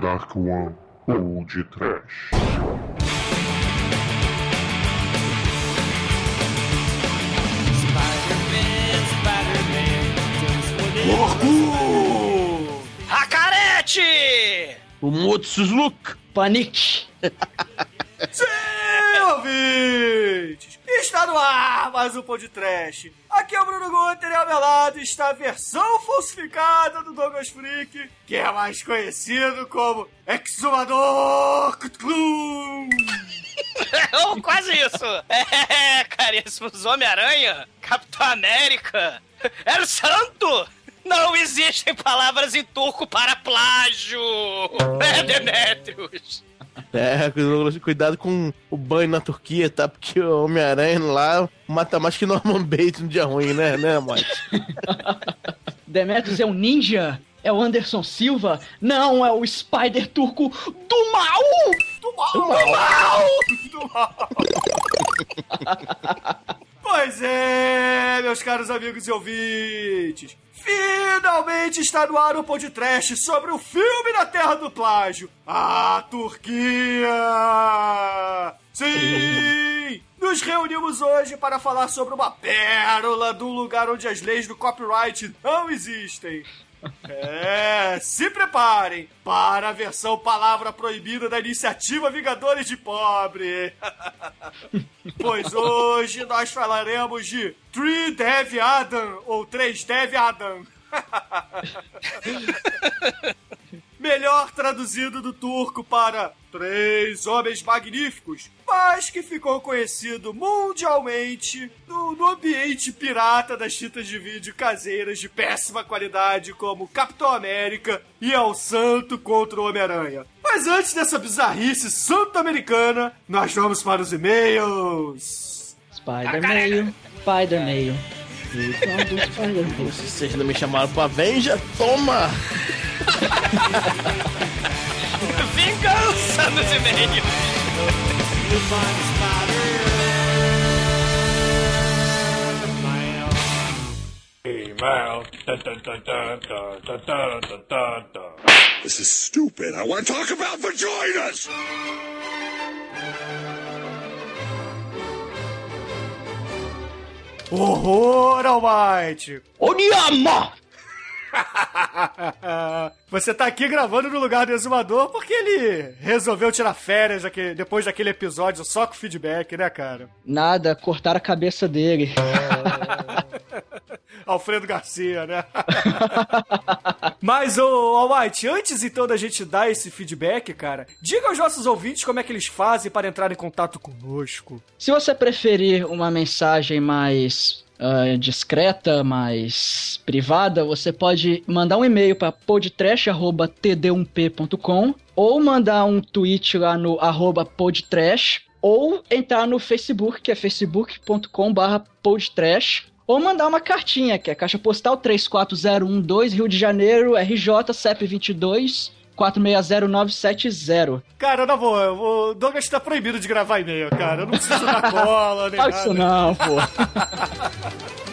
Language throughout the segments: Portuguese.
Dark One ou de Trash. Porco! Hakarete! O Motsuzuki! Panique! Sim, ouvintes! Está no ar mais um podcast. Aqui é o Bruno Guter e ao meu lado está a versão falsificada do Douglas Freak, que é mais conhecido como Exumador Cthulhu. oh, quase isso! É, caríssimos Homem-Aranha, Capitão América, era santo! Não existem palavras em turco para plágio! É, Demetrius! É, cuidado com o banho na Turquia, tá? Porque o Homem-Aranha lá mata mais que Norman Bates no dia ruim, né, né, Mike? Demetrius é um ninja? É o Anderson Silva? Não, é o Spider turco do mal! Do mal! Do mal! Do mal! pois é, meus caros amigos e ouvintes. Finalmente está no ar o podcast sobre o filme da Terra do Plágio, a Turquia! Sim! Nos reunimos hoje para falar sobre uma pérola do lugar onde as leis do copyright não existem. É, se preparem para a versão palavra proibida da iniciativa Vingadores de Pobre. pois hoje nós falaremos de Three Dev Adam ou Três Dev Adam. Melhor traduzido do turco para Três Homens Magníficos, mas que ficou conhecido mundialmente no, no, ambiente pirata das fitas de vídeo caseiras de péssima qualidade como Capitão América e El Santo contra o Homem-Aranha. Mas antes dessa bizarrice santo-americana, nós vamos para os e-mails. Spider-Mail, Spider-Mail. Vocês não me chamaram pra Venja? Toma! Vingança nos e-mails! This is stupid. I want to talk about vaginas! Horror, Almighty! Onyama! Você tá aqui gravando no lugar do exumador porque ele resolveu tirar férias depois daquele episódio só com feedback, né, cara? Nada, cortaram a cabeça dele. Alfredo Garcia, né? Mas, ô Almighty, antes então da gente dar esse feedback, cara, diga aos nossos ouvintes como é que eles fazem para entrar em contato conosco. Se você preferir uma mensagem mais Uh, discreta, mais privada, você pode mandar um e-mail para podtrash.td1p.com ou mandar um tweet lá no arroba podtrash ou entrar no Facebook, que é facebook.com.br podtrash ou mandar uma cartinha, que é caixa postal 34012 Rio de Janeiro, RJ, CEP 22 460970. Cara, na boa, o Douglas tá proibido de gravar e-mail, cara. Eu não preciso da cola, nem Faz nada. isso não, pô.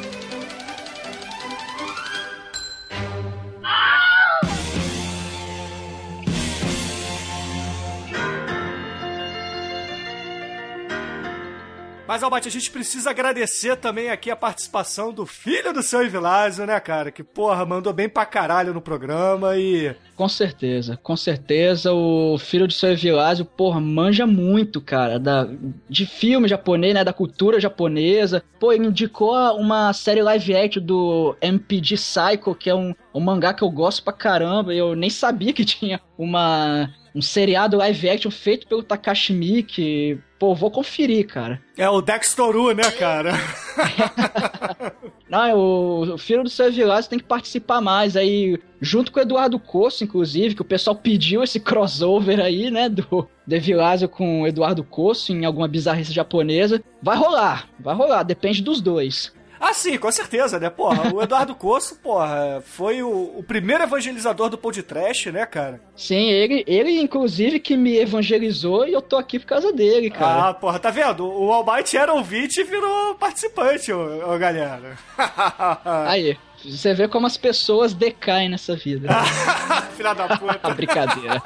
Mas, Albate, a gente precisa agradecer também aqui a participação do filho do seu Evilásio, né, cara? Que, porra, mandou bem pra caralho no programa e... Com certeza, com certeza o filho do seu Evilásio, porra, manja muito, cara, da, de filme japonês, né, da cultura japonesa. Pô, ele indicou uma série live action do MPG Psycho, que é um, um mangá que eu gosto pra caramba, eu nem sabia que tinha uma um seriado live action feito pelo Takashi Miike. Pô, vou conferir, cara. É o Dextoru, né, cara? Não, o, filho do seu Vilásio tem que participar mais aí, junto com o Eduardo Coço, inclusive, que o pessoal pediu esse crossover aí, né, do De Vilásio com o Eduardo Coço em alguma bizarrice japonesa. Vai rolar, vai rolar, depende dos dois. Ah, sim, com certeza, né? Porra, o Eduardo Coço, porra, foi o, o primeiro evangelizador do podcast, né, cara? Sim, ele, ele, inclusive, que me evangelizou e eu tô aqui por causa dele, cara. Ah, porra, tá vendo? O Almighty era ouvinte e virou participante, ô, ô galera. Aí, Você vê como as pessoas decaem nessa vida. Filha da A puta. brincadeira.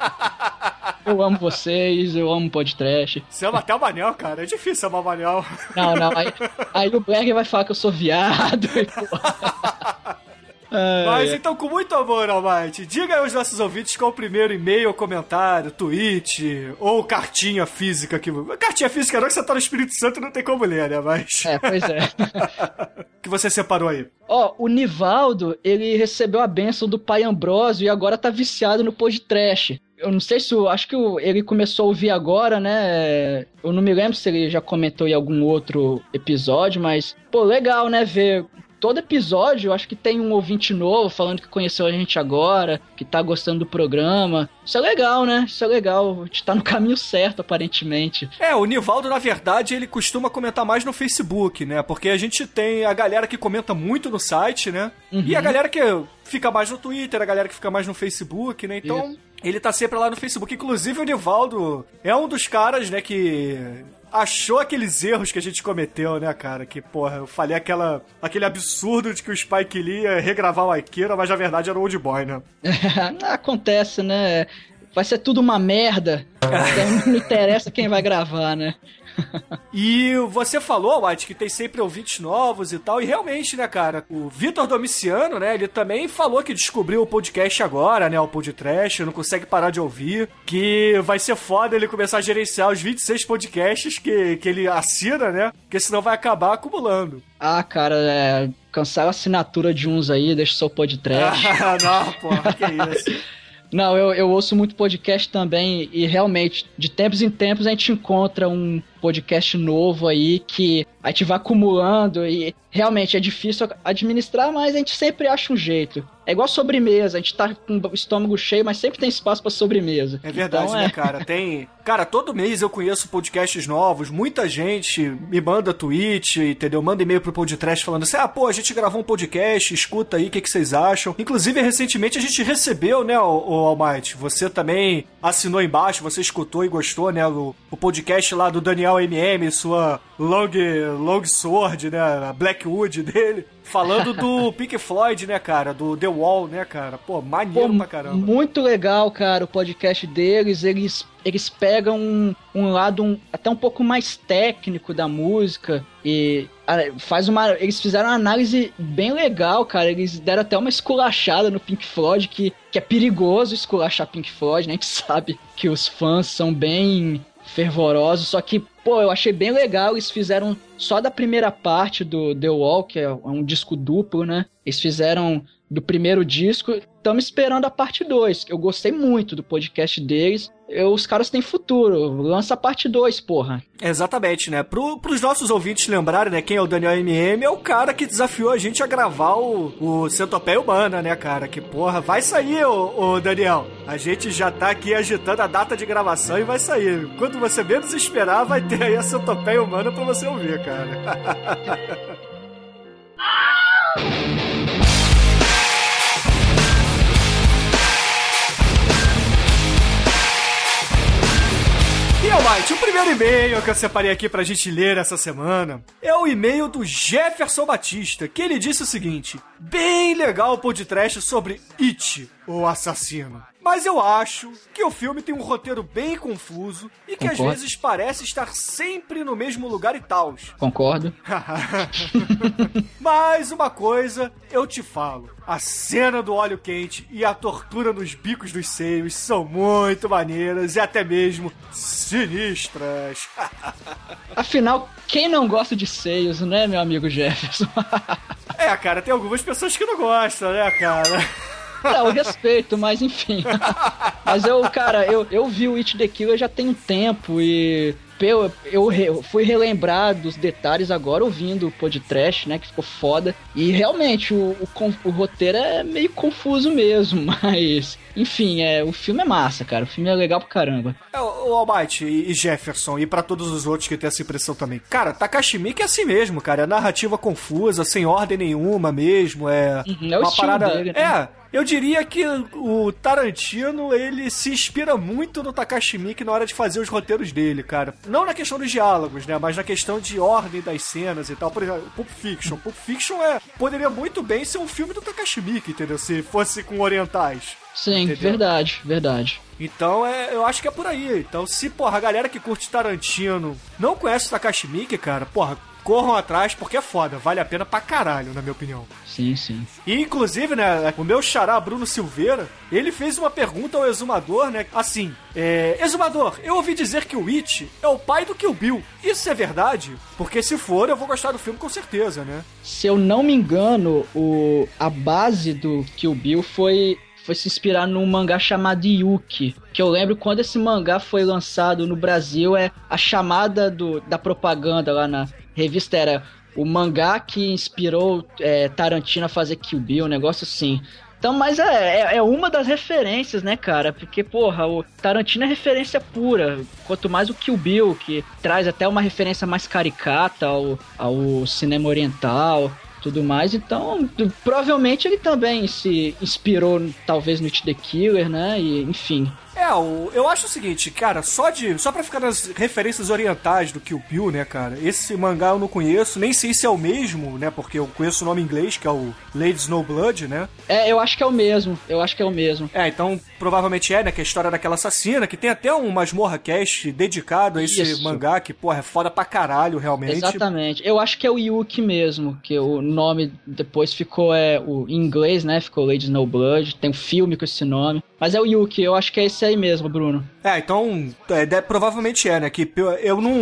Eu amo vocês, eu amo podcast. Você ama até o Manel, cara. É difícil amar o Manel. Não, não. Aí, aí o Black vai falar que eu sou viado. E, porra. Mas ai. então, com muito amor, Almighty, diga aí aos nossos ouvintes qual o primeiro e-mail, comentário, tweet ou cartinha física que. Cartinha física não, que você tá no Espírito Santo e não tem como ler, né? Mas. É, pois é. que você separou aí. Ó, o Nivaldo, ele recebeu a benção do pai Ambrósio e agora tá viciado no podcast. Eu não sei se, o- acho que ele começou a ouvir agora, né? Eu não me lembro se ele já comentou em algum outro episódio, mas, pô, legal, né? Ver todo episódio, eu acho que tem um ouvinte novo falando que conheceu a gente agora, que tá gostando do programa. Isso é legal, né? Isso é legal. A gente tá no caminho certo, aparentemente. É, o Nivaldo, na verdade, ele costuma comentar mais no Facebook, né? Porque a gente tem a galera que comenta muito no site, né? E a galera que fica mais no Twitter, a galera que fica mais no Facebook, né? Então, ele tá sempre lá no Facebook. Inclusive, o Nivaldo é um dos caras, né, que achou aqueles erros que a gente cometeu, né, cara? Que, porra, eu falei aquela, aquele absurdo de que o Spike Lee ia regravar o Aikira, mas na verdade era o Old Boy, né? Acontece, né? Vai ser tudo uma merda. Então não interessa quem vai gravar, né? E você falou, White, que tem sempre ouvintes novos e tal, e realmente, né, cara, o Vitor Domiciano, né, ele também falou que descobriu o podcast agora, né, o podcast, não consegue parar de ouvir, que vai ser foda ele começar a gerenciar os 26 podcasts que, que ele assina, né, porque senão vai acabar acumulando. Ah, cara, é, cancela a assinatura de uns aí, deixa só o podcast. Ah, não, porra, que isso. Não, eu, eu ouço muito podcast também e realmente, de tempos em tempos, a gente encontra um podcast novo aí que a gente vai acumulando e realmente é difícil administrar, mas a gente sempre acha um jeito. É igual sobremesa, a gente tá com o estômago cheio, mas sempre tem espaço pra sobremesa. É verdade, Então, né, é. cara? Tem. Cara, todo mês eu conheço podcasts novos, muita gente me manda tweet, entendeu? Manda e-mail pro podcast falando assim: ah, pô, a gente gravou um podcast, escuta aí, o que, que vocês acham? Inclusive, recentemente a gente recebeu, né, o, o Almighty? Você também assinou embaixo, você escutou e gostou, né? O, o podcast lá do Daniel MM, sua Long, long Sword, né? A Blackwood dele. Falando do Pink Floyd, né, cara? Do The Wall, né, cara? Pô, maneiro Pô, pra caramba. Muito legal, cara, o podcast deles. Eles, eles pegam um, um lado um- até um pouco mais técnico da música e ah, faz uma. Eles fizeram uma análise bem legal, cara. Eles deram até uma esculachada no Pink Floyd, que, que é perigoso esculachar Pink Floyd, né? A gente sabe que os fãs são bem fervorosos, só que, pô, eu achei bem legal, eles fizeram só da primeira parte do The Wall, que é um disco duplo, né? Eles fizeram do primeiro disco, estamos esperando a parte 2, que eu gostei muito do podcast deles. Eu, os caras têm futuro, lança a parte 2, porra. Exatamente, né? Pro, pros nossos ouvintes lembrarem, né? Quem é o Daniel MM é o cara que desafiou a gente a gravar o, o Centopeia Humana, né, cara? Que porra, vai sair, ô, ô Daniel. A gente já tá aqui agitando a data de gravação e vai sair. Quando você menos esperar, vai ter aí a Centopeia Humana pra você ouvir, cara. Almighty, o primeiro e-mail que eu separei aqui pra gente ler essa semana é o e-mail do Jefferson Batista, que ele disse o seguinte: Bem legal o podcast sobre It, o assassino. Mas eu acho que o filme tem um roteiro bem confuso e que às Concordo. vezes parece estar sempre no mesmo lugar e tal. Concordo. Mas uma coisa eu te falo: a cena do óleo quente e a tortura nos bicos dos seios são muito maneiras e até mesmo sinistras. Afinal, quem não gosta de seios, né, meu amigo Jefferson? É, cara, tem algumas pessoas que não gostam, né, cara? Não, eu respeito, mas enfim. mas eu, cara, eu, eu vi o It The Killer já tem um tempo e eu, eu, eu fui relembrar dos detalhes agora ouvindo o podcast, né, que ficou foda. E realmente, o, o, o roteiro é meio confuso mesmo, mas... Enfim, é, o filme é massa, cara. O filme é legal pra caramba. É, o Almighty e Jefferson, e pra todos os outros que têm essa impressão também. Cara, Takashi Miike é assim mesmo, cara. É narrativa confusa, sem ordem nenhuma mesmo. É Uhum, é uma parada. dele, né? É. Eu diria que o Tarantino, ele se inspira muito no Takashi Miike na hora de fazer os roteiros dele, cara. Não na questão dos diálogos, né? Mas na questão de ordem das cenas e tal. Por exemplo, Pulp Fiction. Pulp Fiction é, poderia muito bem ser um filme do Takashi Miike, entendeu? Se fosse com orientais. Sim, Entendeu? verdade, verdade. Então, é, eu acho que é por aí. Então, se, porra, a galera que curte Tarantino não conhece o Takashi Miike, cara, porra, corram atrás porque é foda. Vale a pena pra caralho, na minha opinião. Sim, sim. E, inclusive, né, o meu xará Bruno Silveira, ele fez uma pergunta ao Exumador, né, assim, é, Exumador, eu ouvi dizer que o It é o pai do Kill Bill. Isso é verdade? Porque se for, eu vou gostar do filme com certeza, né? Se eu não me engano, o, a base do Kill Bill foi foi se inspirar num mangá chamado Yuki. Que eu lembro quando esse mangá foi lançado no Brasil, é a chamada do, da propaganda lá na revista era o mangá que inspirou é, Tarantino a fazer Kill Bill, um negócio assim. Então, mas é, é, é uma das referências, né, cara? Porque, porra, o Tarantino é referência pura. Quanto mais o Kill Bill, que traz até uma referência mais caricata ao, ao cinema oriental tudo mais. Então, provavelmente ele também se inspirou, talvez, no It the Killer, né? E, enfim. É, o, eu acho o seguinte, cara, só de. Só pra ficar nas referências orientais do Kill Bill, né, cara? Esse mangá eu não conheço, nem sei se é o mesmo, né? Porque eu conheço o nome em inglês, que é o Lady Snowblood, né? É, eu acho que é o mesmo. Eu acho que é o mesmo. É, então provavelmente é, né? Que é a história daquela assassina, que tem até um Masmorra Cast dedicado a esse Isso. mangá, que, porra, é foda pra caralho, realmente. Exatamente. Eu acho que é o Yuki mesmo, que o nome depois ficou é, o, em inglês, né? Ficou Lady Snowblood. Tem um filme com esse nome. Mas é o Yuki, eu acho que é esse aí mesmo, Bruno. É, então, é, de- provavelmente é, né? Que eu- não,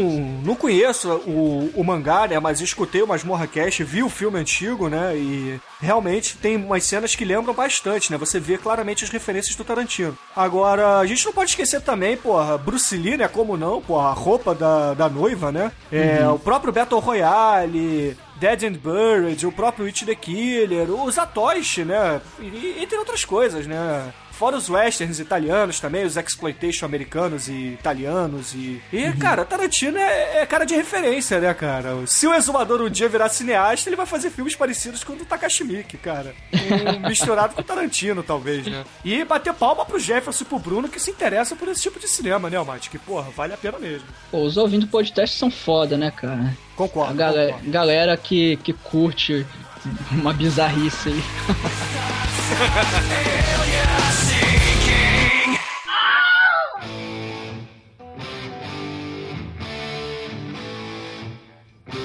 não conheço o, o mangá, né? Mas escutei o Masmorra Cast, vi o filme antigo, né? E realmente tem umas cenas que lembram bastante, né? Você vê claramente as referências do Tarantino. Agora, a gente não pode esquecer também, porra, Bruce Lee, né? Como não, porra, a roupa da, da noiva, né? É, O próprio Battle Royale. Dead and Buried, o próprio It the Killer, o Zatoichi, né? E, entre outras coisas, né? Fora os westerns italianos também, os exploitation americanos e italianos e... E, cara, Tarantino é, é cara de referência, né, cara? Se o Exumador um dia virar cineasta, ele vai fazer filmes parecidos com o do Takashi Miike, cara. Um misturado com o Tarantino, talvez, né? E bater palma pro Jefferson e pro Bruno que se interessam por esse tipo de cinema, né, Almighty? Que, porra, vale a pena mesmo. Pô, os ouvintes do podcast são foda, né, cara? Concordo, A galera, concordo. galera que, que curte uma bizarrice aí.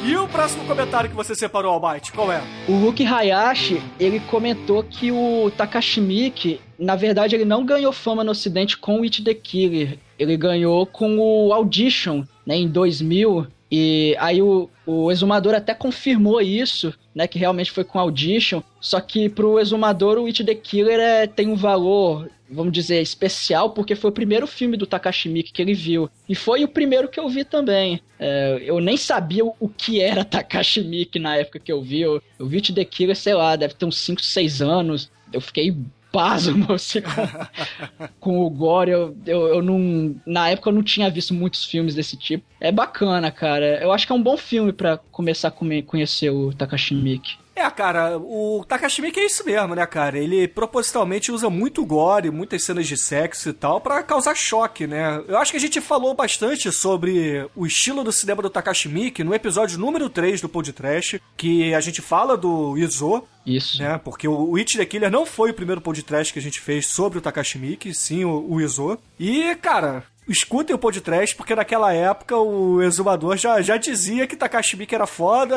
E o próximo comentário que você separou, Almighty, qual é? O Hulk Hayashi, ele comentou que o Takashi Miike, na verdade, ele não ganhou fama no ocidente com o It the Killer. Ele ganhou com o Audition, né, em 2000. E aí o, o Exumador até confirmou isso, né, que realmente foi com Audition. Só que pro Exumador, o It the Killer é, tem um valor, vamos dizer, especial, porque foi o primeiro filme do Takashi Miike que ele viu. E foi o primeiro que eu vi também. É, eu nem sabia o, o que era Takashi Miike na época que eu vi. Eu, eu vi It the Killer, sei lá, deve ter uns 5, 6 anos. Eu fiquei pasmo assim, com, com o Gore. Eu, eu, eu não. Na época eu não tinha visto muitos filmes desse tipo. É bacana, cara. Eu acho que é um bom filme pra começar a come- conhecer o Takashi Miike. É, cara, o Takashi Miike é isso mesmo, né, cara? Ele propositalmente usa muito gore, muitas cenas de sexo e tal, pra causar choque, né? Eu acho que a gente falou bastante sobre o estilo do cinema do Takashi Miike no episódio número 3 do podcast, que a gente fala do Izo, Isso. né? Porque o o It the Killer não foi o primeiro podcast que a gente fez sobre o Takashi Miike, sim o, o Izo. E, cara, escutem o podcast, porque naquela época o exumador já, já dizia que Takashi Miike era foda.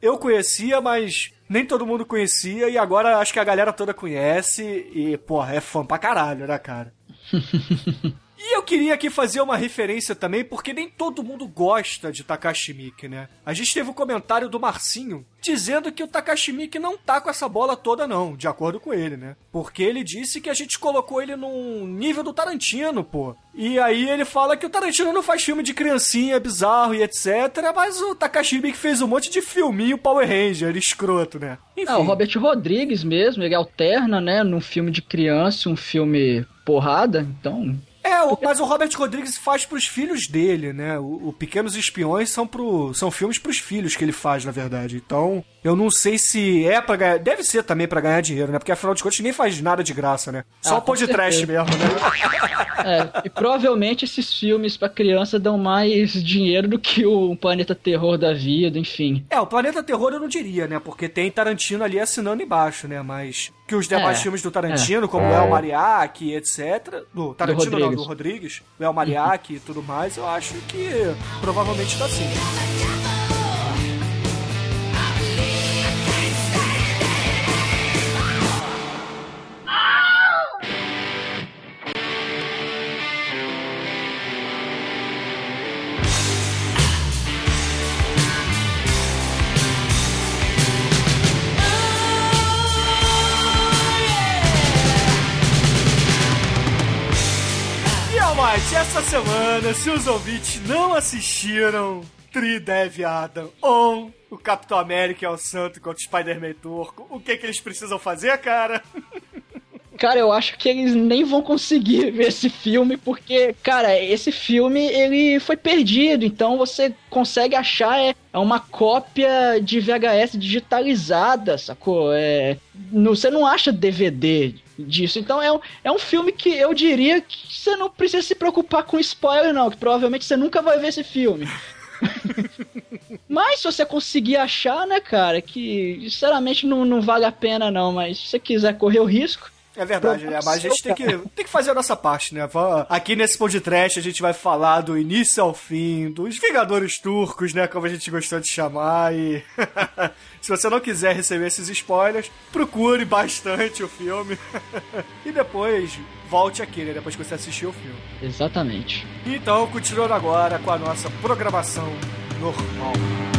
Eu conhecia, mas nem todo mundo conhecia, e agora acho que a galera toda conhece, e, porra, é fã pra caralho, né, cara? E eu queria aqui fazer uma referência também, porque nem todo mundo gosta de Takashi Miike, né? A gente teve um comentário do Marcinho dizendo que o Takashi Miike não tá com essa bola toda não, de acordo com ele, né? Porque ele disse que a gente colocou ele num nível do Tarantino, pô. E aí ele fala que o Tarantino não faz filme de criancinha bizarro e etc, mas o Takashi Miike fez um monte de filminho Power Ranger, escroto, né? Enfim. Ah, o Robert Rodrigues mesmo, ele alterna, né, num filme de criança, um filme porrada, então É, o- mas o Robert Rodrigues faz pros filhos dele, né? O, o Pequenos Espiões são, pro, são filmes pros filhos que ele faz, na verdade. Então, eu não sei se é pra ganhar. Deve ser também pra ganhar dinheiro, né? Porque afinal de contas ninguém faz nada de graça, né? Só Ah, o pô com de trash mesmo, né? É, e provavelmente esses filmes pra criança dão mais dinheiro do que o Planeta Terror da vida, enfim. É, o Planeta Terror eu não diria, né? Porque tem Tarantino ali assinando embaixo, né? Mas que os demais É, filmes do Tarantino, como o El Mariachi, etc. Do Tarantino não, Rodrigues. do Rodrigues, o El Mariachi e tudo mais, eu acho que provavelmente tá sim. Essa semana, se os ouvintes não assistiram Tri Dev Adam ou o Capitão América é o Santo contra o Spider-Man Turco, o que que eles precisam fazer, cara? Cara, eu acho que eles nem vão conseguir ver esse filme, porque, cara, esse filme ele foi perdido, então você consegue achar é, é uma cópia de VHS digitalizada, sacou? É, não- você não acha DVD disso, então é, um- é um filme que eu diria que você não precisa se preocupar com spoiler, não, que provavelmente você nunca vai ver esse filme. Mas se você conseguir achar, né, cara, que sinceramente não, não vale a pena não, mas se você quiser correr o risco, É verdade, né? Mas a gente tem que, tem que fazer a nossa parte, né? Aqui nesse podcast a gente vai falar do início ao fim, dos Vingadores Turcos, né? Como a gente gostou de chamar. E se você não quiser receber esses spoilers, procure bastante o filme. e depois volte aqui, né? Depois que você assistiu o filme. exatamente. Então, continuando agora com a nossa programação normal.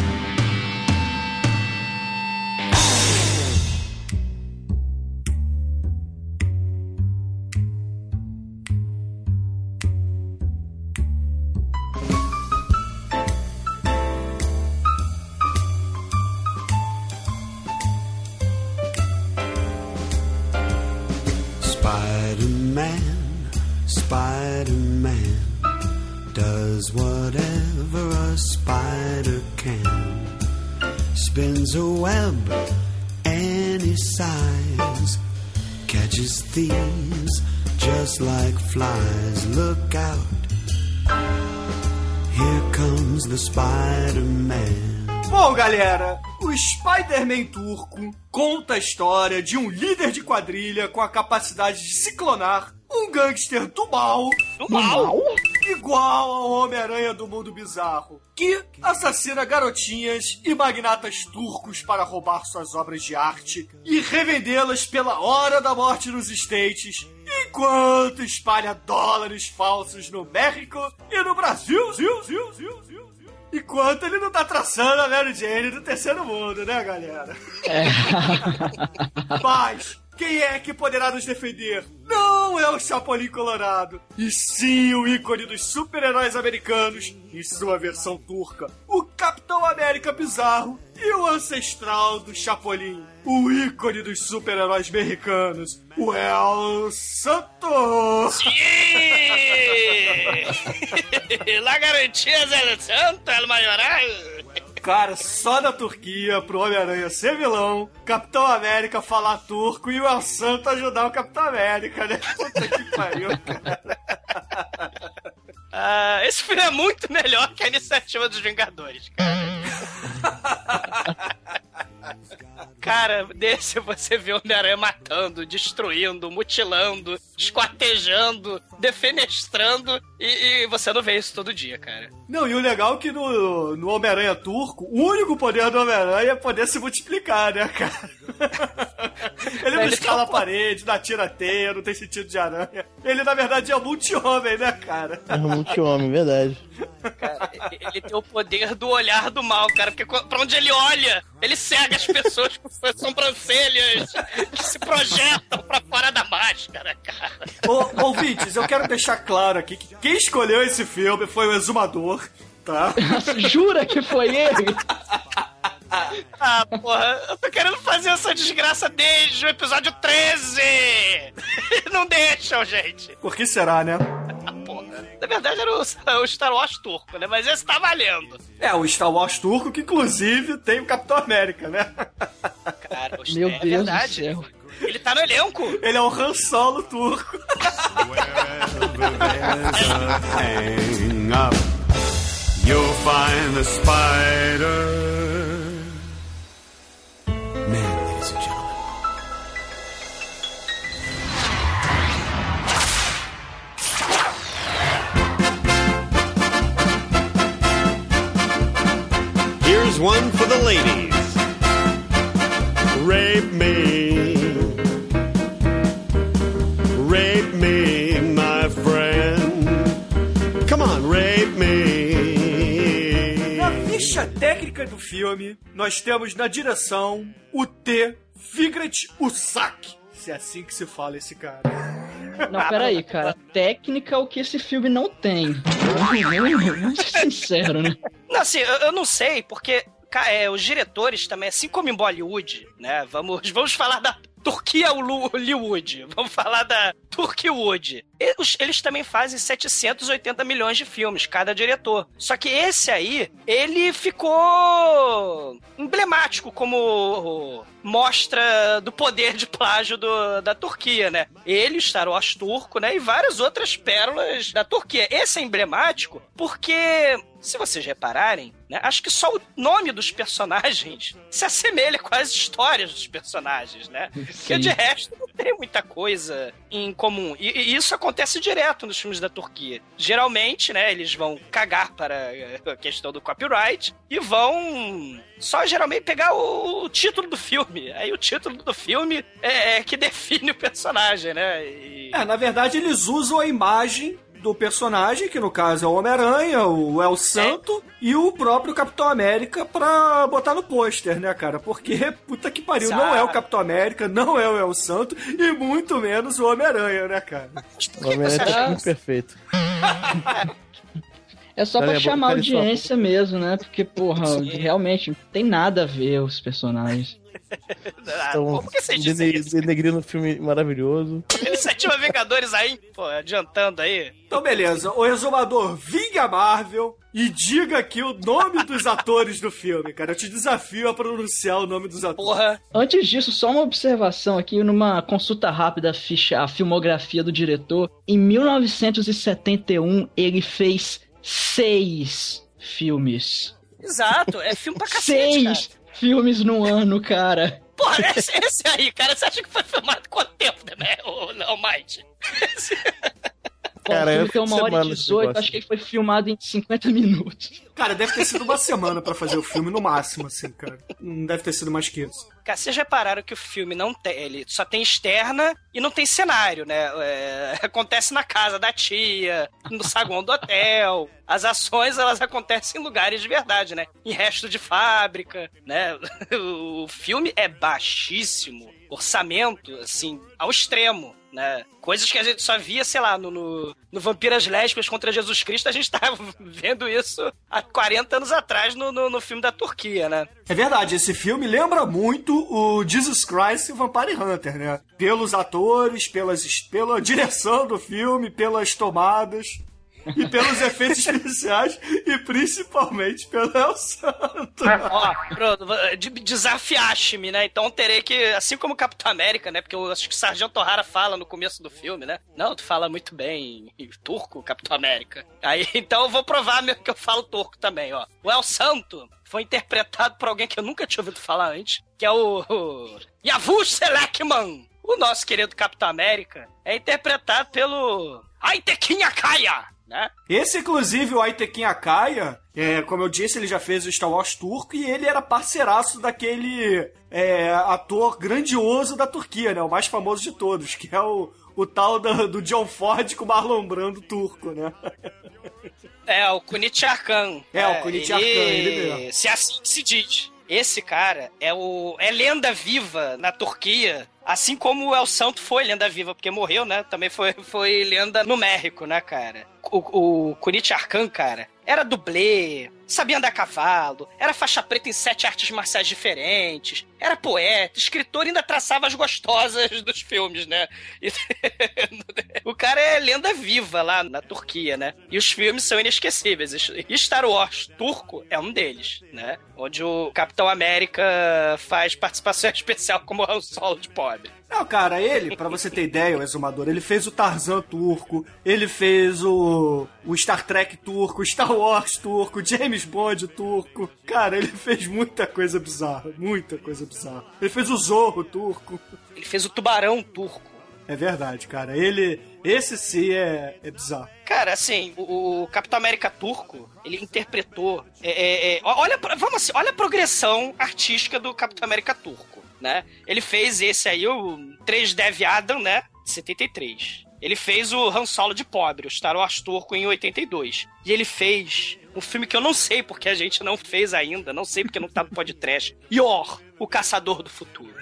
Spins a web any size, catches thieves just like flies. Look out, here comes the Spider-Man. Bom, galera, o Spider-Man turco conta a história de um líder de quadrilha com a capacidade de se clonar, um gangster do mal, Do mal. Igual ao Homem-Aranha do Mundo Bizarro, que assassina garotinhas e magnatas turcos para roubar suas obras de arte e revendê-las pela hora da morte nos States, enquanto espalha dólares falsos no México e no Brasil. Zil, zil, zil, zil, zil. Enquanto ele não tá traçando a Mary Jane do terceiro mundo, né, galera? Mas quem é que poderá nos defender? Não é o Chapolin Colorado, e sim o ícone dos super-heróis americanos em sua versão turca, o Capitão América Bizarro e o ancestral do Chapolin, o ícone dos super-heróis americanos, o El Santos. Ih! La garantia del santo, el maioral. Cara, só na Turquia, pro Homem-Aranha ser vilão, Capitão América falar turco e o El Santo ajudar o Capitão América, né? Puta que pariu, cara. Ah, esse filme é muito melhor que a iniciativa dos Vingadores, cara. Cara, desse você vê o Homem-Aranha matando, destruindo, mutilando, esquartejando, defenestrando, e, e você não vê isso todo dia, cara. Não, e o legal é que no, no Homem-Aranha turco, o único poder do Homem-Aranha é poder se multiplicar, né, cara? Ele não escala a parede, não atira teia, não tem sentido de aranha. Ele, na verdade, é um multi-homem, né, cara? É um multi-homem, verdade. Cara, ele tem o poder do olhar do mal, cara, porque qu- pra onde ele olha, ele cega as pessoas com suas sobrancelhas que se projetam pra fora da máscara, cara. Ô, ouvintes, eu quero deixar claro aqui que quem escolheu esse filme foi o Exumador, tá? Jura que foi ele? Ah, porra, eu tô querendo fazer essa desgraça desde o episódio 13! Não deixam, gente! Por que será, né? Na verdade era o, o Star Wars turco, né? Mas esse tá valendo. É, o Star Wars turco, que inclusive tem o Capitão América, né? Cara, o- Meu é Deus verdade. do céu. Ele tá no elenco. Ele é o Han Solo turco. You'll find the spider. Here's one for the ladies. Rape me. Rape me, my friend. Come on, rape me. Na ficha técnica do filme, nós temos na direção o T. Vigret Usak. Se é assim que se fala esse cara. Não, peraí, cara. Técnica é o que esse filme não tem. Sincero, né? Não, assim, eu, eu não sei, porque é, os diretores também, assim como em Bollywood, né? Vamos, vamos falar da Turquia Hollywood. Vamos falar da Turkeywood. E os- Eles também fazem 780 milhões de filmes, cada diretor. Só que esse aí, ele ficou emblemático como mostra do poder de plágio do- da Turquia, né? Ele, Star Wars turco, né? E várias outras pérolas da Turquia. Esse é emblemático porque, se vocês repararem, né? Acho que só o nome dos personagens se assemelha com as histórias dos personagens, né? Porque de resto não tem muita coisa em comum. E, e isso acontece direto nos filmes da Turquia. Geralmente, né, eles vão cagar para eh, a questão do copyright e vão só geralmente pegar o, o título do filme. Aí o título do filme é, é que define o personagem, né? E- É, na verdade, eles usam a imagem do personagem, que no caso é o Homem-Aranha, o El Santo e o próprio Capitão América pra botar no pôster, né, cara? Porque, puta que pariu, não é o. Capitão América, não é o El Santo e muito menos o Homem-Aranha, né, cara? Mas por O que que você Homem-Aranha acha tá muito perfeito. É só pra chamar só. audiência mesmo, né? Porque, porra, Sim. realmente não tem nada a ver os personagens. Ah, Então, por que vocês dizem isso? um filme maravilhoso. Iniciativa Vingadores aí, pô, adiantando aí. Então, beleza. O resumador vinga a Marvel e diga aqui o nome dos atores do filme, cara. Eu te desafio a pronunciar o nome dos atores. Porra, Antes disso, só uma observação aqui, numa consulta rápida, a ficha, a filmografia do diretor. Em 1971, ele fez seis filmes. exato, é filme pra cacete, cara. Seis filmes no ano, cara. Porra, esse, esse aí, cara, você acha que foi filmado quanto tempo, né, ô, não? Cara, o filme tem uma hora e semana esse 18, negócio. acho que ele foi filmado em 50 minutos. Cara, deve ter sido uma semana pra fazer o filme, no máximo, assim, cara. Não deve ter sido mais que isso. Cara, vocês repararam que o filme não tem. Ele só tem externa e não tem cenário, né? É, acontece na casa da tia, no saguão do hotel. As ações, elas acontecem em lugares de verdade, né? Em resto de fábrica, né? O filme é baixíssimo. Orçamento, assim, ao extremo. Né? Coisas que a gente só via, sei lá, no, no, no Vampiras Lésbicas contra Jesus Cristo, a gente tava vendo isso há 40 anos atrás no, no, no filme da Turquia, né? É verdade, esse filme lembra muito o Jesus Christ e o Vampire Hunter, né? Pelos atores, pelas, pela direção do filme, pelas tomadas e pelos efeitos especiais e principalmente pelo El Santo. Ó, de- desafiaste-me, né? Então terei que, assim como Capitão América, né? Porque eu acho que o Sargento O'Hara fala no começo do filme, né? Não, tu fala muito bem em turco, Capitão América. Aí, então eu vou provar mesmo que eu falo turco também, ó. O El Santo foi interpretado por alguém que eu nunca tinha ouvido falar antes, que é o, o Yavush Selekman. O nosso querido Capitão América é interpretado pelo Aitekin Akaya, né? Esse, inclusive, o Aitekin Akaya, é, como eu disse, ele já fez o Star Wars turco e ele era parceiraço daquele é, ator grandioso da Turquia, né? O mais famoso de todos, que é o, o tal do, do John Ford com o Marlon Brando turco, né? É, o Kunit Arkan. É, o Kunit Arkan, ele mesmo. Se assim se diz. Esse cara é o é lenda viva na Turquia, assim como o El Santo foi lenda viva, porque morreu, né? Também foi, foi lenda no México, né, cara? O, o Arkan, cara, era dublê, sabia andar a cavalo, era faixa preta em sete artes marciais diferentes, era poeta, escritor e ainda traçava as gostosas dos filmes, né? E- o cara é lenda viva lá na Turquia, né? E os filmes são inesquecíveis. E Star Wars turco é um deles, né? Onde o Capitão América faz participação especial como Han Solo de pobre. Não, cara, ele, pra você ter ideia, o exumador, ele fez o Tarzan turco, ele fez o, o Star Trek turco, Star Wars turco, James Bond turco. Cara, ele fez muita coisa bizarra, muita coisa bizarra. Ele fez o Zorro turco. Ele fez o Tubarão turco. É verdade, cara. Ele, esse sim é, é bizarro. Cara, assim, o, o Capitão América turco, ele interpretou. é, é, é, olha, vamos assim, olha a progressão artística do Capitão América turco, né? Ele fez esse aí, o 3 Dev Adam, né? De 73. Ele fez o Han Solo de pobre, o Star Wars turco, em 82. E ele fez um filme que eu não sei porque a gente não fez ainda, não sei porque não tá no podcast. Yor, o Caçador do Futuro.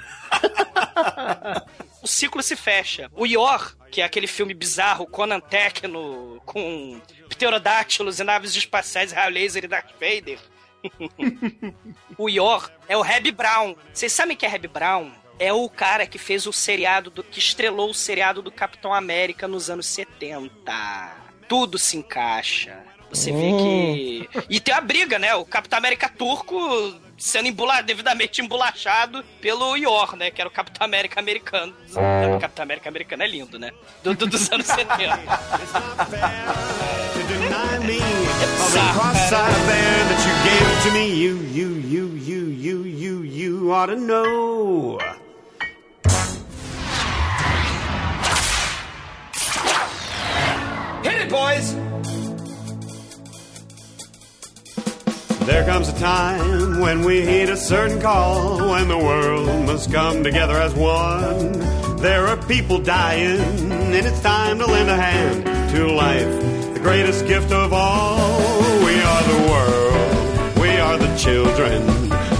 o ciclo se fecha. O Yor, que é aquele filme bizarro, Conan Tecno, com pterodáctilos e naves espaciais, raio laser e Darth Vader. o Yor é o Reb Brown. Vocês sabem quem é Reb Brown? É o cara que fez o seriado, do, que estrelou o seriado do Capitão América nos anos 70. Tudo se encaixa. Você vê que. E tem a briga, né? O Capitão América turco sendo embula... devidamente embolachado pelo Yor, né? Que era o Capitão América americano. O Capitão América americano é lindo, né? Do, do- dos anos 70. It's not fair to deny me of the bizarro, cross-eyed band that There comes a time when we heed a certain call, when the world must come together as one. There are people dying, and it's time to lend a hand to life, the greatest gift of all. We are the world, we are the children,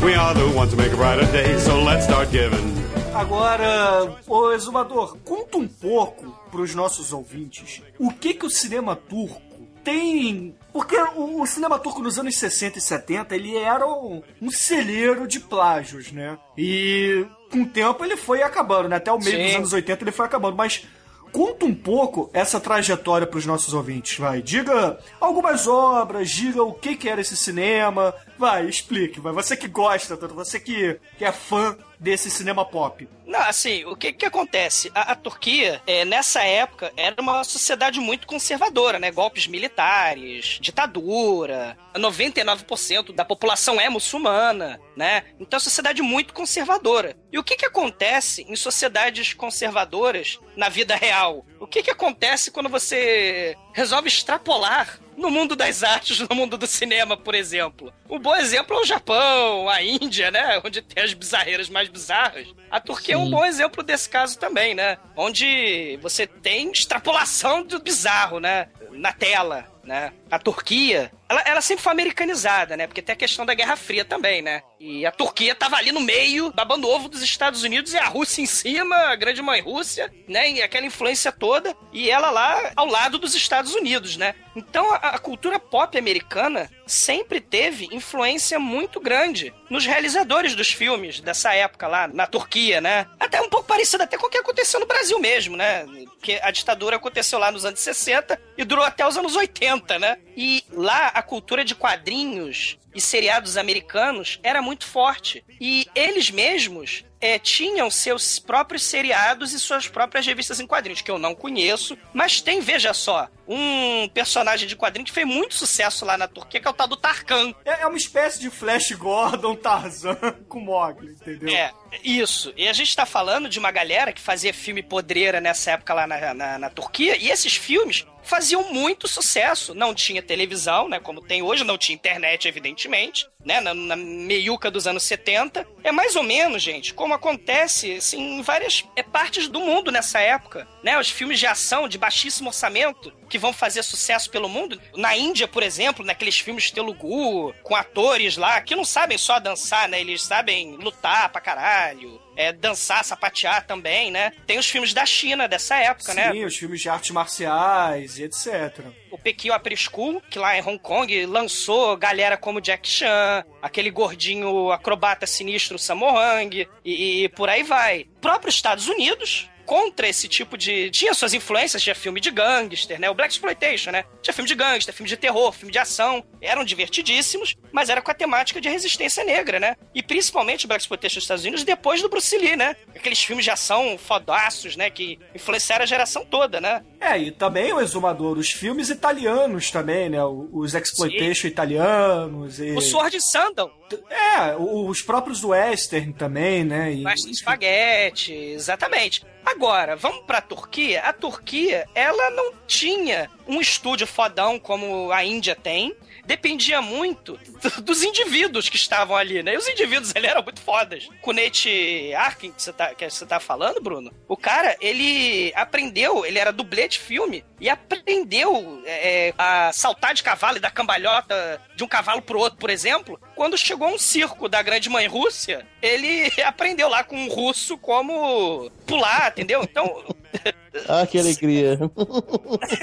we are the ones who make a brighter day, so let's start giving. Agora, ô exumador, conta um pouco pros nossos ouvintes o que que o cinema turco tem. Porque o, o cinema turco nos anos 60 e 70 ele era um, um celeiro de plágios, né? E com o tempo ele foi acabando, né? Até o meio Sim. dos anos 80 ele foi acabando, mas. Conta um pouco essa trajetória pros nossos ouvintes, vai. Diga algumas obras, diga o que que era esse cinema. Vai, explique, vai. Você que gosta, você que, que é fã desse cinema pop. Não, assim, o que que acontece? A, a Turquia, é, nessa época, era uma sociedade muito conservadora, né? Golpes militares, ditadura, 99% da população é muçulmana, né? Então é uma sociedade muito conservadora. E o que que acontece em sociedades conservadoras na vida real? O que que acontece quando você resolve extrapolar no mundo das artes, no mundo do cinema, por exemplo. Um bom exemplo é o Japão, a Índia, né? Onde tem as bizarreiras mais bizarras. A Turquia é um Sim. bom exemplo desse caso também, né? Onde você tem extrapolação do bizarro, né? Na tela, né? A Turquia, ela, ela sempre foi americanizada, né? Porque tem a questão da Guerra Fria também, né? E a Turquia tava ali no meio, babando ovo dos Estados Unidos e a Rússia em cima, a grande mãe Rússia, né? E aquela influência toda, e ela lá ao lado dos Estados Unidos, né? Então a, a cultura pop americana sempre teve influência muito grande nos realizadores dos filmes dessa época lá na Turquia, né? Até um pouco parecido até com o que aconteceu no Brasil mesmo, né? Porque a ditadura aconteceu lá nos anos 60 e durou até os anos 80, né? E lá a cultura de quadrinhos e seriados americanos era muito forte. E eles mesmos é, tinham seus próprios seriados e suas próprias revistas em quadrinhos, que eu não conheço, mas tem, veja só, um personagem de quadrinho que fez muito sucesso lá na Turquia, que é o tal do Tarkan. É, é uma espécie de Flash Gordon Tarzan com Mogli, entendeu? É, isso. E a gente tá falando de uma galera que fazia filme podreira nessa época lá na, na, na Turquia, e esses filmes faziam muito sucesso. Não tinha televisão, né, como tem hoje, não tinha internet, evidentemente, né, na, na meiuca dos anos 70. É mais ou menos, gente, como acontece, assim, em várias é, partes do mundo nessa época, né, os filmes de ação de baixíssimo orçamento, que vão fazer sucesso pelo mundo. Na Índia, por exemplo, naqueles filmes Telugu, com atores lá que não sabem só dançar, né? Eles sabem lutar pra caralho. É, dançar, sapatear também, né? Tem os filmes da China dessa época, Sim, né? os filmes de artes marciais e etc. o Pequim Opera School, que lá em Hong Kong lançou galera como Jack Chan, aquele gordinho acrobata sinistro Sammo Hung, e, e por aí vai. Próprio Estados Unidos, contra esse tipo de. Tinha suas influências, tinha filme de gangster, né? O Black Exploitation, né? Tinha filme de gangster, filme de terror, filme de ação. Eram divertidíssimos, mas era com a temática de resistência negra, né? E principalmente o Black Exploitation dos Estados Unidos depois do Bruce Lee, né? Aqueles filmes de ação fodaços, né? Que influenciaram a geração toda, né? É, e também o exumador, os filmes italianos também, né? Os exploitation italianos e... O Sword Sandal, É, os próprios western também, né? E, Basta espaguete, exatamente. Agora, vamos pra Turquia. A Turquia, ela não tinha um estúdio fodão como a Índia tem. Dependia muito do- dos indivíduos que estavam ali, né? E os indivíduos, ele eram muito fodas. Kunete Arkin, que você tá, que você tá falando, Bruno, o cara, ele aprendeu, ele era dublê de filme, e aprendeu é, a saltar de cavalo e dar cambalhota de um cavalo pro outro, por exemplo, quando chegou um circo da grande mãe Rússia, ele aprendeu lá com um russo como pular, entendeu? Então, Ah, que alegria.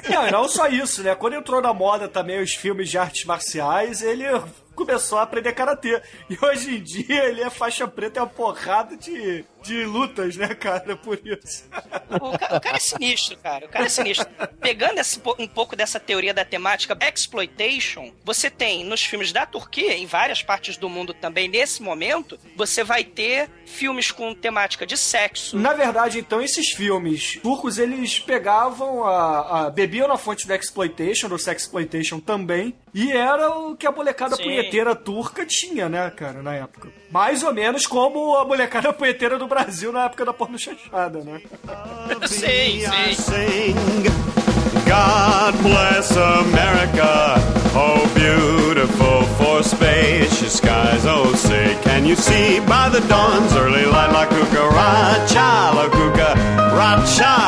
Não, e não só isso, né? Quando entrou na moda também os filmes de artes marciais, ele começou a aprender karatê. E hoje em dia ele é faixa preta e uma porrada de, de lutas, né, cara? Por isso. O, ca- o cara é sinistro, cara. O cara é sinistro. Pegando esse um pouco dessa teoria da temática exploitation, você tem nos filmes da Turquia, em várias partes do mundo também, nesse momento, você vai ter filmes com temática de sexo. Na verdade, então, esses filmes turcos, eles pegavam a, a- bebiam na fonte do exploitation, do sexploitation também, e era o que a molecada Sim. Punheteira turca tinha, né, cara, na época. Mais ou menos como a molecada punheteira do Brasil na época da porno chanchada, né? Sim, I sim. sing. God bless America. Oh, beautiful for spacious skies. Oh, say, can you see by the dawn's early light la cucaracha, la cucaracha,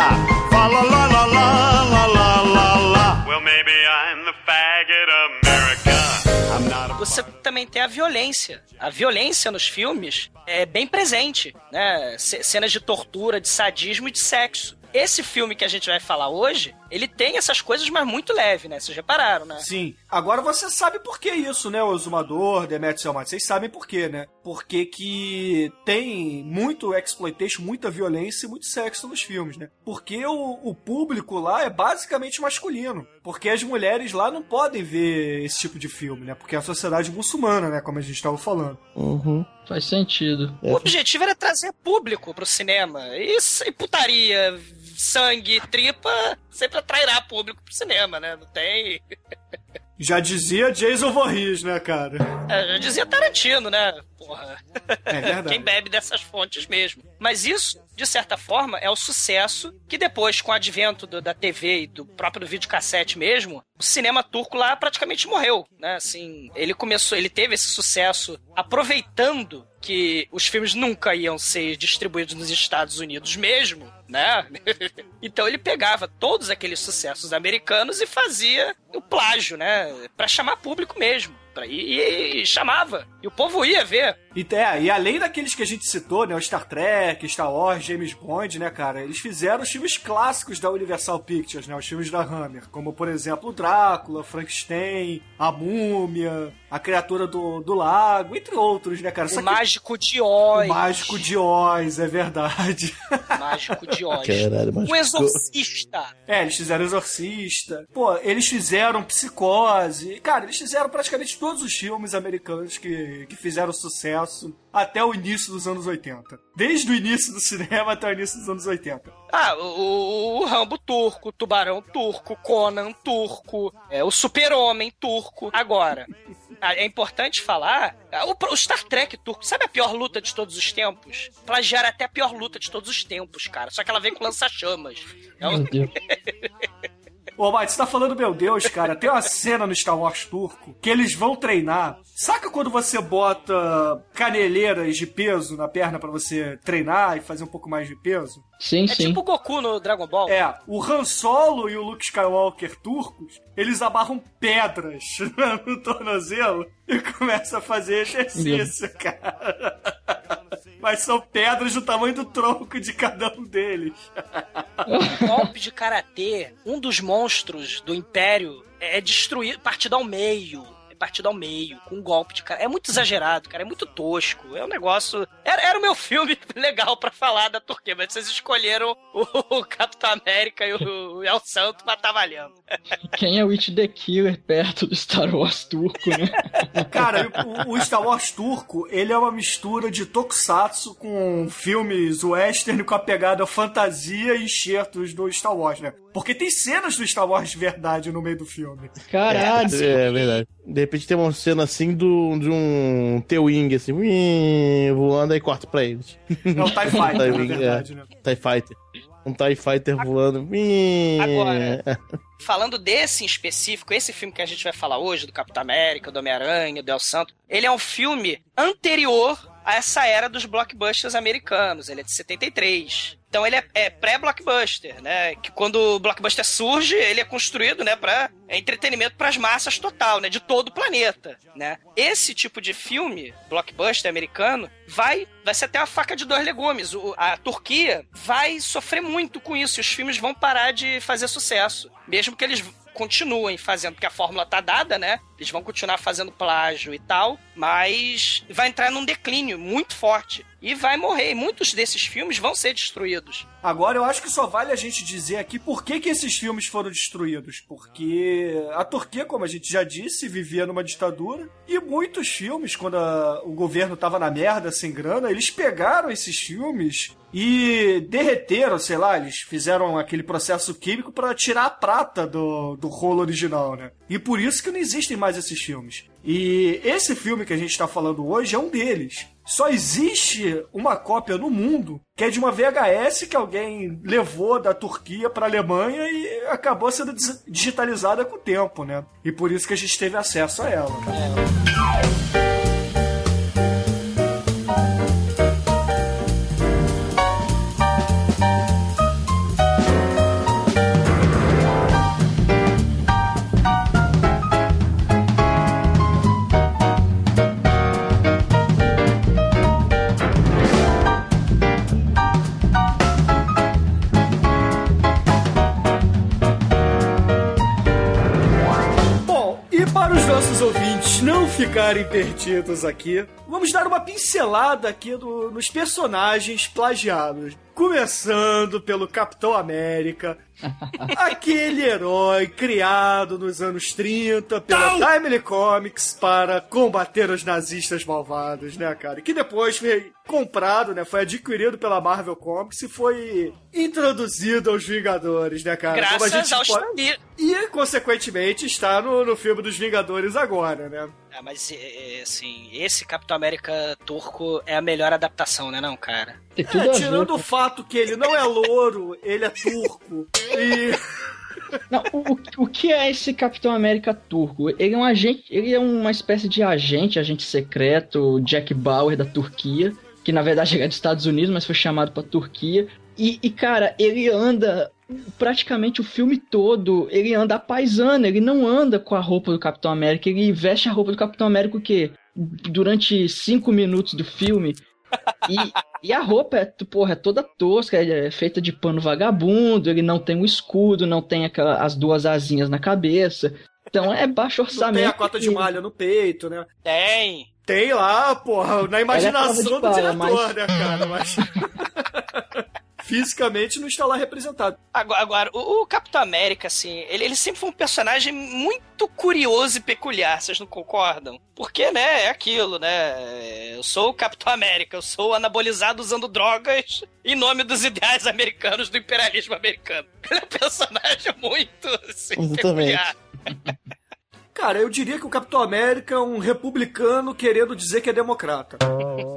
a violência. A violência nos filmes é bem presente, né? C- cenas de tortura, de sadismo e de sexo. Esse filme que a gente vai falar hoje, ele tem essas coisas, mas muito leve, né? Vocês repararam, né? Sim. Agora você sabe por que isso, né, o Exumador, Demetrio Selmat? Vocês sabem por quê, né? Porque que tem muito exploitation, muita violência e muito sexo nos filmes, né? Porque o, o público lá é basicamente masculino. Porque as mulheres lá não podem ver esse tipo de filme, né? Porque é a sociedade muçulmana, né? Como a gente estava falando. Uhum. Faz sentido. O objetivo era trazer público pro cinema. Isso, e putaria, sangue, tripa, sempre atrairá público pro cinema, né? Não tem. Já dizia Jason Voorhees, né, cara? É, já dizia Tarantino, né? Porra. É verdade. Quem bebe dessas fontes mesmo. Mas isso, de certa forma, é o sucesso que depois, com o advento do- da TV e do próprio videocassete mesmo, o cinema turco lá praticamente morreu, né? Assim, ele começou, ele teve esse sucesso aproveitando que os filmes nunca iam ser distribuídos nos Estados Unidos mesmo, né? então ele pegava todos aqueles sucessos americanos e fazia o plágio, né? Pra chamar público mesmo. Pra, e, e- e chamava. E o povo ia ver. E, é, e além daqueles que a gente citou, né? O Star Trek, Star Wars, James Bond, né, cara? Eles fizeram os filmes clássicos da Universal Pictures, né? Os filmes da Hammer. Como, por exemplo, o Drácula, Frankenstein, a Múmia, a Criatura do, do Lago, entre outros, né, cara? Só O que- Mágico de Oz. o Mágico de Oz, é verdade. Mágico de Oz. Caralho, mas O Exorcista. É, eles fizeram Exorcista. Pô, eles fizeram Psicose. Cara, eles fizeram praticamente todos os filmes americanos que, que fizeram sucesso até o início dos anos 80. Desde o início do cinema até o início dos anos 80. Ah, o, o- Rambo turco, o Tubarão turco, Conan turco, é, o Super-Homem turco. Agora, é importante falar, ah, o, o Star Trek turco, sabe a pior luta de todos os tempos? Plagiaram até a pior luta de todos os tempos, cara. Só que ela vem com lança-chamas. É um- Meu Deus. Ô, Mike, você tá falando, meu Deus, cara, tem uma cena no Star Wars turco que eles vão treinar. Saca quando você bota caneleiras de peso na perna pra você treinar e fazer um pouco mais de peso? Sim, É sim. tipo o Goku no Dragon Ball. É, o Han Solo e o Luke Skywalker turcos, eles amarram pedras no tornozelo e começam a fazer exercício, cara. Mas são pedras do tamanho do tronco de cada um deles. golpe de karatê, um dos monstros do Império é destruído, partido ao meio. É partido ao meio, com um golpe de cara. É muito exagerado, cara. É muito tosco. É um negócio. Era, era o meu filme legal pra falar da Turquia, mas vocês escolheram o, o Capitão América e o, o El Santo, mas tá valhando. Quem é o It the Killer perto do Star Wars turco, né? Cara, o, o Star Wars turco, ele é uma mistura de tokusatsu com filmes western com a pegada fantasia e enxertos do Star Wars, né? Porque tem cenas do Star Wars de verdade no meio do filme. Caralho. É, verdade. De repente tem uma cena assim do, de um T-Wing, assim, voando aí corta pra eles. É o TIE Fighter, na Wing, verdade, é. né? TIE Fighter. Um TIE Fighter voando. Agora- Falando desse em específico, esse filme que a gente vai falar hoje, do Capitão América, do Homem-Aranha, do El Santo, ele é um filme anterior a essa era dos blockbusters americanos. Ele é de 73. Então ele é, é pré-blockbuster, né? Que quando o blockbuster surge, ele é construído, né, para entretenimento para as massas total, né, de todo o planeta, né? Esse tipo de filme, blockbuster americano, vai vai ser até a faca de dois legumes. O- a Turquia vai sofrer muito com isso e os filmes vão parar de fazer sucesso, mesmo que eles continuem fazendo, porque a fórmula tá dada, né? Eles vão continuar fazendo plágio e tal, mas vai entrar num declínio muito forte e vai morrer. E muitos desses filmes vão ser destruídos. Agora, eu acho que só vale a gente dizer aqui por que, que esses filmes foram destruídos. Porque a Turquia, como a gente já disse, vivia numa ditadura. E muitos filmes, quando a- o governo tava na merda, sem grana, eles pegaram esses filmes e derreteram, sei lá, eles fizeram aquele processo químico para tirar a prata do, do rolo original, né? E por isso que não existem mais esses filmes. E esse filme que a gente tá falando hoje é um deles. Só existe uma cópia no mundo que é de uma VHS que alguém levou da Turquia para Alemanha e acabou sendo digitalizada com o tempo, né? E por isso que a gente teve acesso a ela. Ficarem perdidos aqui, vamos dar uma pincelada aqui do- nos personagens plagiados. Começando pelo Capitão América, aquele herói criado nos anos 30 pela Timely Comics para combater os nazistas malvados, né, cara? Que depois foi comprado, né? Foi adquirido pela Marvel Comics e foi introduzido aos Vingadores, né, cara? Como a Graças gente aos pode- e, consequentemente, está no, no filme dos Vingadores agora, né? Ah, mas, é, é, assim, esse Capitão América turco é a melhor adaptação, né não, cara? Tem tudo É, tirando o fato que ele não é louro, ele é turco. E. Não, o, o- que é esse Capitão América turco? Ele é um agente, ele é uma espécie de agente, agente secreto, Jack Bauer da Turquia, que na verdade ele é dos Estados Unidos, mas foi chamado pra Turquia. E, e, cara, ele anda praticamente o filme todo, ele anda paisano, ele não anda com a roupa do Capitão América, ele veste a roupa do Capitão América o quê? Durante cinco minutos do filme. E, e a roupa é, porra, é toda tosca, é feita de pano vagabundo, ele não tem um escudo, não tem aquela, as duas asinhas na cabeça. Então é baixo Não orçamento. tem a cota de malha no peito, né? Tem. Tem lá, porra, na imaginação Ela é do diretor, mas- né, cara? Mas. Fisicamente não está lá representado. Agora, agora, o, o Capitão América, assim, ele, ele sempre foi um personagem muito curioso e peculiar, vocês não concordam? Porque, né, é aquilo, né? Eu sou o Capitão América, eu sou anabolizado usando drogas em nome dos ideais americanos, do imperialismo americano. Ele é um personagem muito, assim, Exatamente. peculiar. Cara, eu diria que o Capitão América é um republicano querendo dizer que é democrata.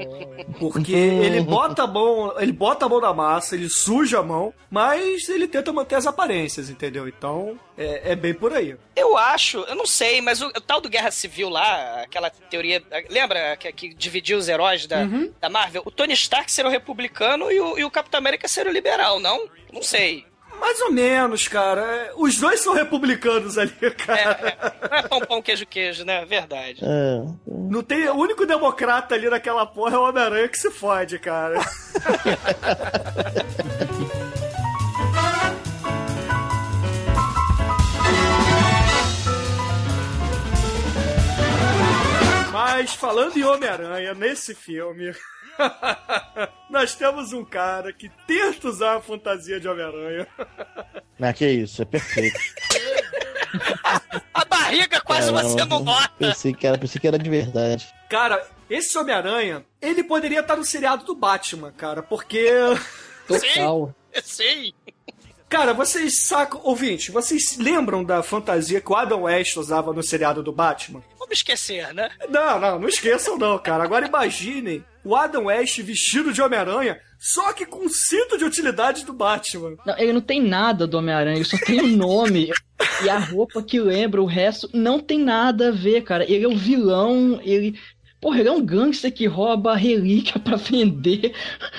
Porque ele bota a mão, ele bota a mão na massa, ele suja a mão, mas ele tenta manter as aparências, entendeu? Então, é, é bem por aí. Eu acho, eu não sei, mas o, o tal do Guerra Civil lá, aquela teoria. Lembra que, que dividiu os heróis da, da Marvel? O Tony Stark ser o republicano e o, e o Capitão América ser o liberal, não? Não sei. Mais ou menos, cara. É, Os dois são republicanos ali, É, cara. é, não é pão, pão, queijo, queijo, né? Verdade. É. Não tem. O único democrata ali naquela porra é o Homem-Aranha que se fode, cara. Mas falando em Homem-Aranha, nesse filme. Nós temos um cara que tenta usar a fantasia de Homem-Aranha. Ah, que isso, é perfeito. A barriga quase Caramba, você não nota. Pensei que, era, pensei que era de verdade. Cara, esse Homem-Aranha, ele poderia estar no seriado do Batman, cara, porque. Total. Sim. Cara, vocês sacam. Ouvinte, vocês lembram da fantasia que o Adam West usava no seriado do Batman? Vamos esquecer, né? Não, não, não esqueçam não, cara. Agora imaginem o Adam West vestido de Homem-Aranha, só que com o cinto de utilidade do Batman. Não, ele não tem nada do Homem-Aranha, ele só tem o nome e a roupa que lembra, o resto não tem nada a ver, cara. Ele é o vilão, ele. Porra, ele é um gangster que rouba relíquia pra vender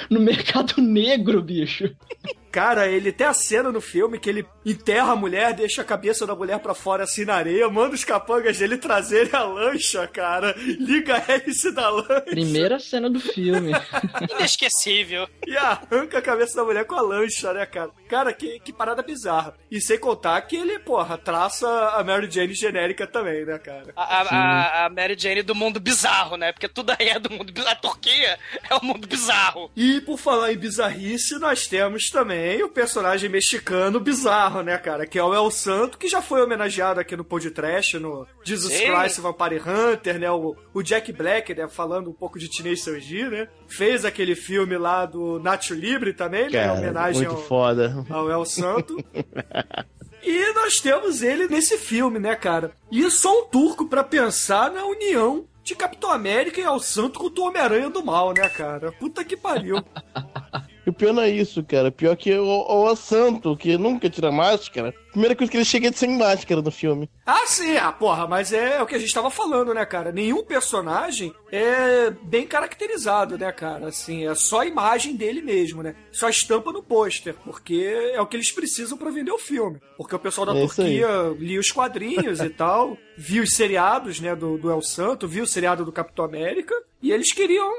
no mercado negro, bicho. Cara, ele tem a cena no filme que ele enterra a mulher, deixa a cabeça da mulher pra fora assim na areia, manda os capangas dele trazerem a lancha, cara. Liga a hélice da lancha. Primeira cena do filme. Inesquecível. E arranca a cabeça da mulher com a lancha, né, cara? Cara, que, que parada bizarra. E sem contar que ele, porra, traça a Mary Jane genérica também, né, cara? A, a- a, a Mary Jane do mundo bizarro, né? Porque tudo aí é do mundo bizarro. A Turquia é o mundo bizarro. E por falar em bizarrice, nós temos também o personagem mexicano bizarro, né, cara? Que é o El Santo, que já foi homenageado aqui no Podcast, no Jesus Sim. Christ Vampire Hunter, né? O, o Jack Black, né? Falando um pouco de Teenage Surgery, né? Fez aquele filme lá do Nacho Libre também, né? Em Cara, homenagem muito ao, foda. ao El Santo. E nós temos ele nesse filme, né, cara? E só um turco pra pensar na união de Capitão América e El Santo contra o Homem-Aranha do Mal, né, cara? Puta que pariu. E o pior não é isso, cara. Pior que o, o, Santo, que nunca tira máscara. Primeira coisa que ele chega é sem máscara no filme. Ah, sim, ah, porra, mas é o que a gente tava falando, né, cara? Nenhum personagem é bem caracterizado, né, cara? Assim, é só a imagem dele mesmo, né? Só estampa no pôster, porque é o que eles precisam pra vender o filme. Porque o pessoal da É. Turquia lia os quadrinhos e tal, viu os seriados, né, do, do El Santo, viu o seriado do Capitão América, e eles queriam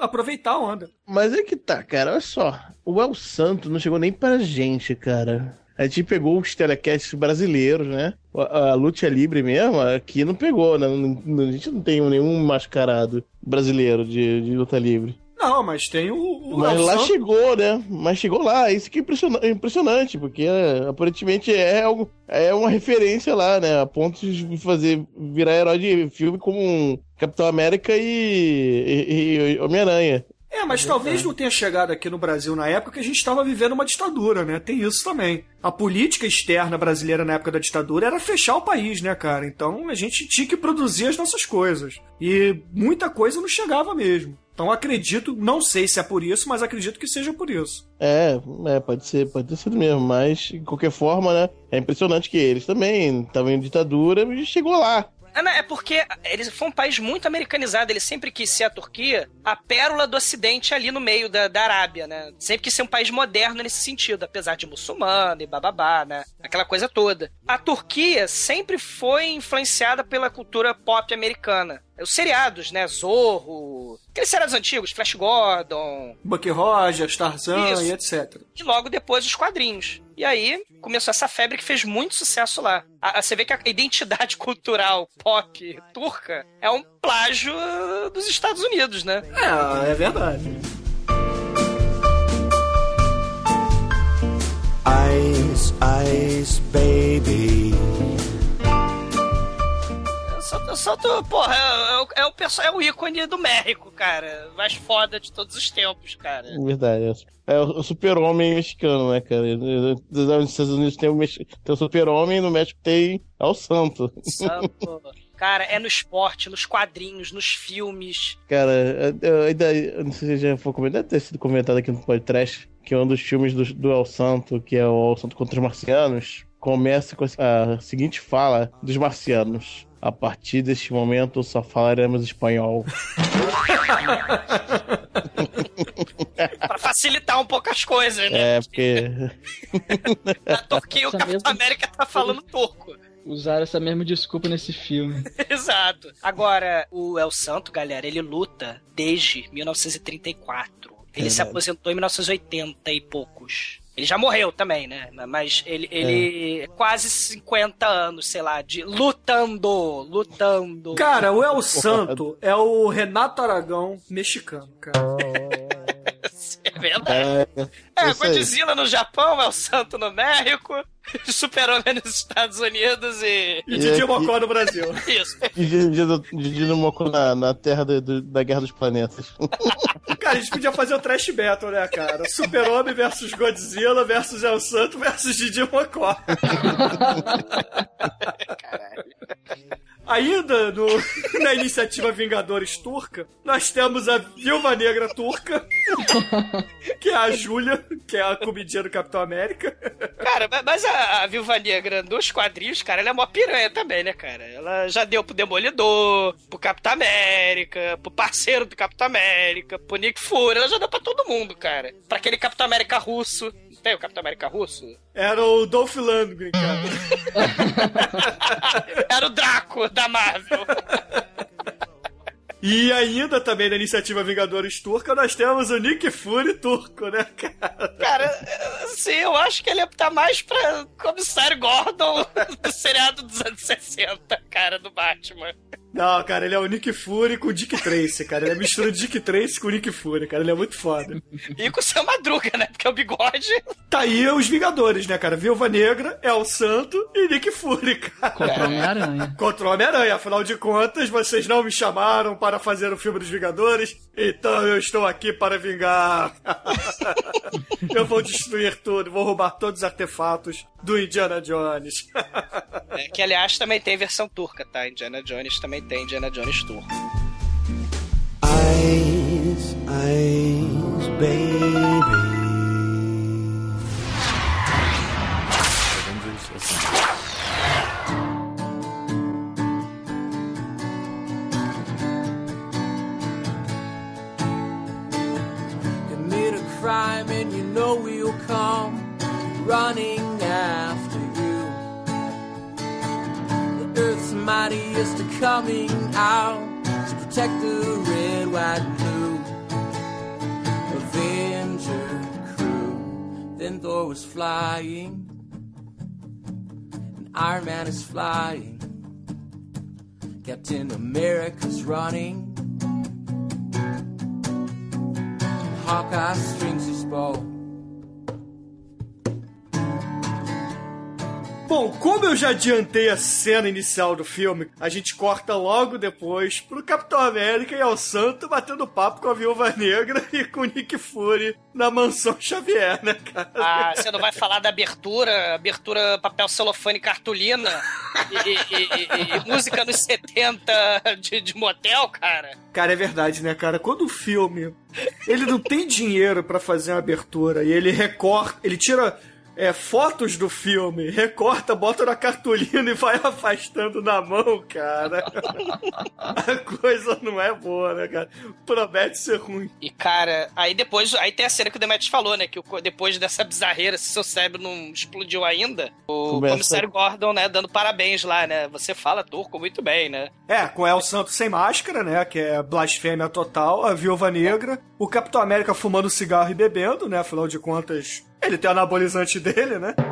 aproveitar a onda. Mas é que tá, cara. Olha só. O El Santo não chegou nem pra gente, cara. A gente pegou os telecasts brasileiros, né? A, a Luta Libre mesmo, aqui não pegou, né? A gente não tem nenhum mascarado brasileiro de, de luta livre. Não, mas tem o, o Mas lá Santo- chegou, né? Mas chegou lá. Isso que é impressiona- é impressionante, porque é, aparentemente é, algo, é uma referência lá, né? A ponto de fazer virar herói de filme como um Capitão América e, e- e Homem-Aranha. É, mas talvez não tenha chegado aqui no Brasil na época que a gente estava vivendo uma ditadura, né? Tem isso também. A política externa brasileira na época da ditadura era fechar o país, né, cara? Então a gente tinha que produzir as nossas coisas. E muita coisa não chegava mesmo. Então acredito, não sei se é por isso, mas acredito que seja por isso. É, é, pode ser, pode ter sido mesmo, mas de qualquer forma, né? É impressionante que eles também estavam em ditadura e chegou lá. Ah, É porque eles foi um país muito americanizado. Ele sempre quis ser a Turquia a pérola do Ocidente ali no meio da, da Arábia, né? Sempre quis ser um país moderno nesse sentido, apesar de muçulmano e bababá, né? Aquela coisa toda. A Turquia sempre foi influenciada pela cultura pop americana. Os seriados, né? Zorro, aqueles seriados antigos, Flash Gordon, Bucky Rogers, Tarzan Isso. e etc. e logo depois os quadrinhos. E aí começou essa febre que fez muito sucesso lá. A- a- você vê que a identidade cultural pop turca é um plágio dos Estados Unidos, né? É, é verdade. Ice, ice, baby. El Santo, porra, é, o- é, o, é o ícone do México, cara. Mais foda de todos os tempos, cara. Verdade. É o o super-homem mexicano, né, cara? Nos Estados Unidos tem o, tem o super-homem, no México tem El Santo. Santo. Cara, é no esporte, nos quadrinhos, nos filmes. Cara, eu- eu ainda. eu Não sei se já foi comentado, deve ter sido comentado aqui no podcast, que é um dos filmes do, do El Santo, que é o El Santo contra os Marcianos, começa com a seguinte fala dos marcianos. A partir deste momento só falaremos espanhol. Pra facilitar um pouco as coisas, né? É, porque. Na Turquia, o Capitão mesma- América tá falando turco. Usaram essa mesma desculpa nesse filme. Exato. Agora, o El Santo, galera, ele luta desde 1934. Ele se Verdade. aposentou em 1980 e poucos. Ele já morreu também, né? Mas ele, ele quase 50 anos, sei lá, de lutando, lutando. Cara, o El Santo é o Renato Aragão mexicano, cara. É verdade. É, É, isso aí. Godzilla no Japão, El Santo no México, Super-Homem nos Estados Unidos e. E E Didi aqui- Mocó no Brasil. Isso. Didi no Moco na, na terra do- do- da Guerra dos Planetas. Cara, a gente podia fazer o trash battle, né, cara? Super-Homem versus Godzilla versus El Santo versus Didi Mocó. Ainda no, na iniciativa Vingadores Turca, nós temos a Viúva Negra Turca, que é a Júlia, que é a comidinha do Capitão América. Cara, mas- a, a Viúva Negra dos quadrinhos, cara, ela é mó piranha também, né, cara? Ela já deu pro Demolidor, pro Capitão América, pro parceiro do Capitão América, pro Nick Fury, ela já deu pra todo mundo, cara. Pra aquele Capitão América russo. Tem o Capitão América russo? Era o Dolph Lundgren, cara. Era o Draco da Marvel. E ainda também na iniciativa Vingadores Turca, nós temos o Nick Fury turco, né, cara? Cara, assim, eu acho que ele tá mais pra Comissário Gordon do seriado dos anos 60, cara, do Batman. Não, cara, ele é o Nick Fury com o Dick Tracy, cara. Ele é mistura de Dick Tracy com o Nick Fury, cara. Ele é muito foda. E com o seu Madruga, né? Porque o bigode. Tá aí os Vingadores, né, cara? Viúva Negra, El Santo e Nick Fury, cara. Contra o Homem-Aranha. Contra o Homem-Aranha. Afinal de contas, vocês não me chamaram para fazer o filme dos Vingadores, então eu estou aqui para vingar. eu vou destruir tudo, vou roubar todos os artefatos do Indiana Jones. É, que aliás também tem versão turca, tá? Indiana Jones também tem Indiana Jones turco. Eyes, eyes, baby. commit a crime and you know we'll come running after you. The earth's mightiest are coming out to protect the red, white, and blue. Avenger crew. Then Thor was flying, and Iron Man is flying. Captain America's running. Hawkeye strings his bow. Bom, como eu já adiantei a cena inicial do filme, a gente corta logo depois pro Capitão América e ao Santo batendo papo com a Viúva Negra e com o Nick Fury na mansão Xavier, né, cara? Ah, você não vai falar da abertura, abertura papel celofane cartolina e, e- e- e música nos 70 de, de motel, cara? Cara, é verdade, né, cara? Quando o filme ele não tem dinheiro pra fazer uma abertura e ele recorta, ele tira é, fotos do filme, recorta, bota na cartolina e vai afastando na mão, cara. A coisa não é boa, né, cara? Promete ser ruim. E, cara, aí depois, aí tem a cena que o Demetrius falou, né? Que depois dessa bizarreira, se seu cérebro não explodiu ainda, o Começa- comissário Gordon, né, dando parabéns lá, né? Você fala turco muito bem, né? É, com El Santo sem máscara, né? Que é blasfêmia total, a Viúva Negra, o Capitão América fumando cigarro e bebendo, né? Afinal de contas, ele tem o anabolizante dele, né?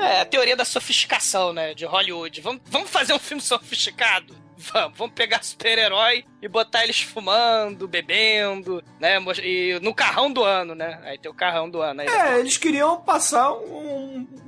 É, a teoria da sofisticação, né, de Hollywood. Vamos, vamos fazer um filme sofisticado? Vamos, vamos pegar super-herói e botar eles fumando, bebendo, né? E no carrão do ano, né? Aí tem o carrão do ano. Aí É, eles queriam passar um,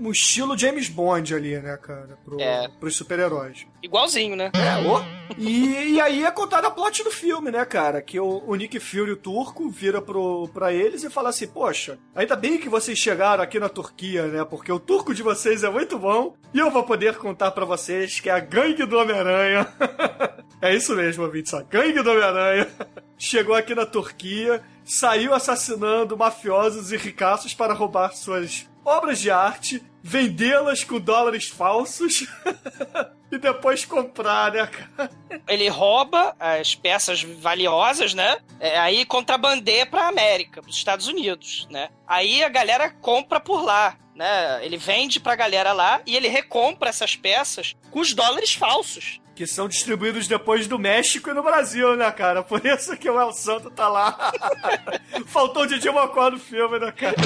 um estilo James Bond ali, né, cara? Pro, É. Pros super-heróis. Igualzinho, né? É, ô. E, e aí é contada a plot do filme, né, cara? Que o, o Nick Fury, o turco, vira pro, pra eles e fala assim: Poxa, ainda bem que vocês chegaram aqui na Turquia, né? Porque o turco de vocês é muito bom e eu vou poder contar pra vocês que é a gangue do Homem-Aranha. é isso mesmo, ouvintes, a gangue do Homem-Aranha chegou aqui na Turquia, saiu assassinando mafiosos e ricaços para roubar suas obras de arte, vendê-las com dólares falsos. E depois comprar, né, cara? Ele rouba as peças valiosas, né? É, aí contrabandeia pra América, pros Estados Unidos, né? Aí a galera compra por lá. Né? Ele vende pra galera lá e ele recompra essas peças com os dólares falsos. Que são distribuídos depois do México e no Brasil, né, cara? Por isso que o El Santo tá lá. Faltou o Didi Mocó no filme, né, cara?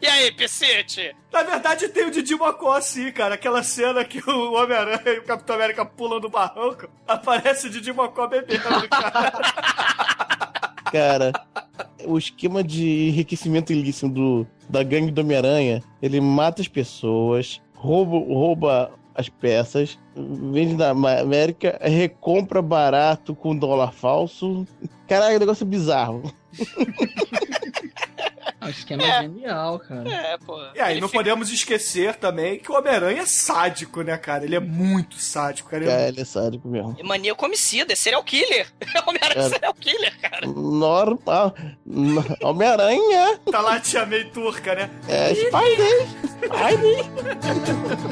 E aí, Pecete? Na verdade, tem o Didi Mocó, sim, cara. Aquela cena que o Homem-Aranha e o Capitão América pulam do barranco, aparece o Didi Mocó bebendo, cara. Cara, o esquema de enriquecimento ilícito do, da gangue do Homem-Aranha, ele mata as pessoas, rouba, rouba as peças, vende na América, recompra barato com dólar falso. Caralho, é negócio bizarro. O esquema é genial, cara. É, pô. E aí, Ele não fica- podemos esquecer também que o Homem-Aranha é sádico, né, cara? Ele é muito sádico, cara. Ele é ele é sádico mesmo. É maníaco homicida, é serial killer. Homem-Aranha é serial killer, cara. Normal. Homem-Aranha. Tá lá a tia May turca, né? É Spidey. Spidey.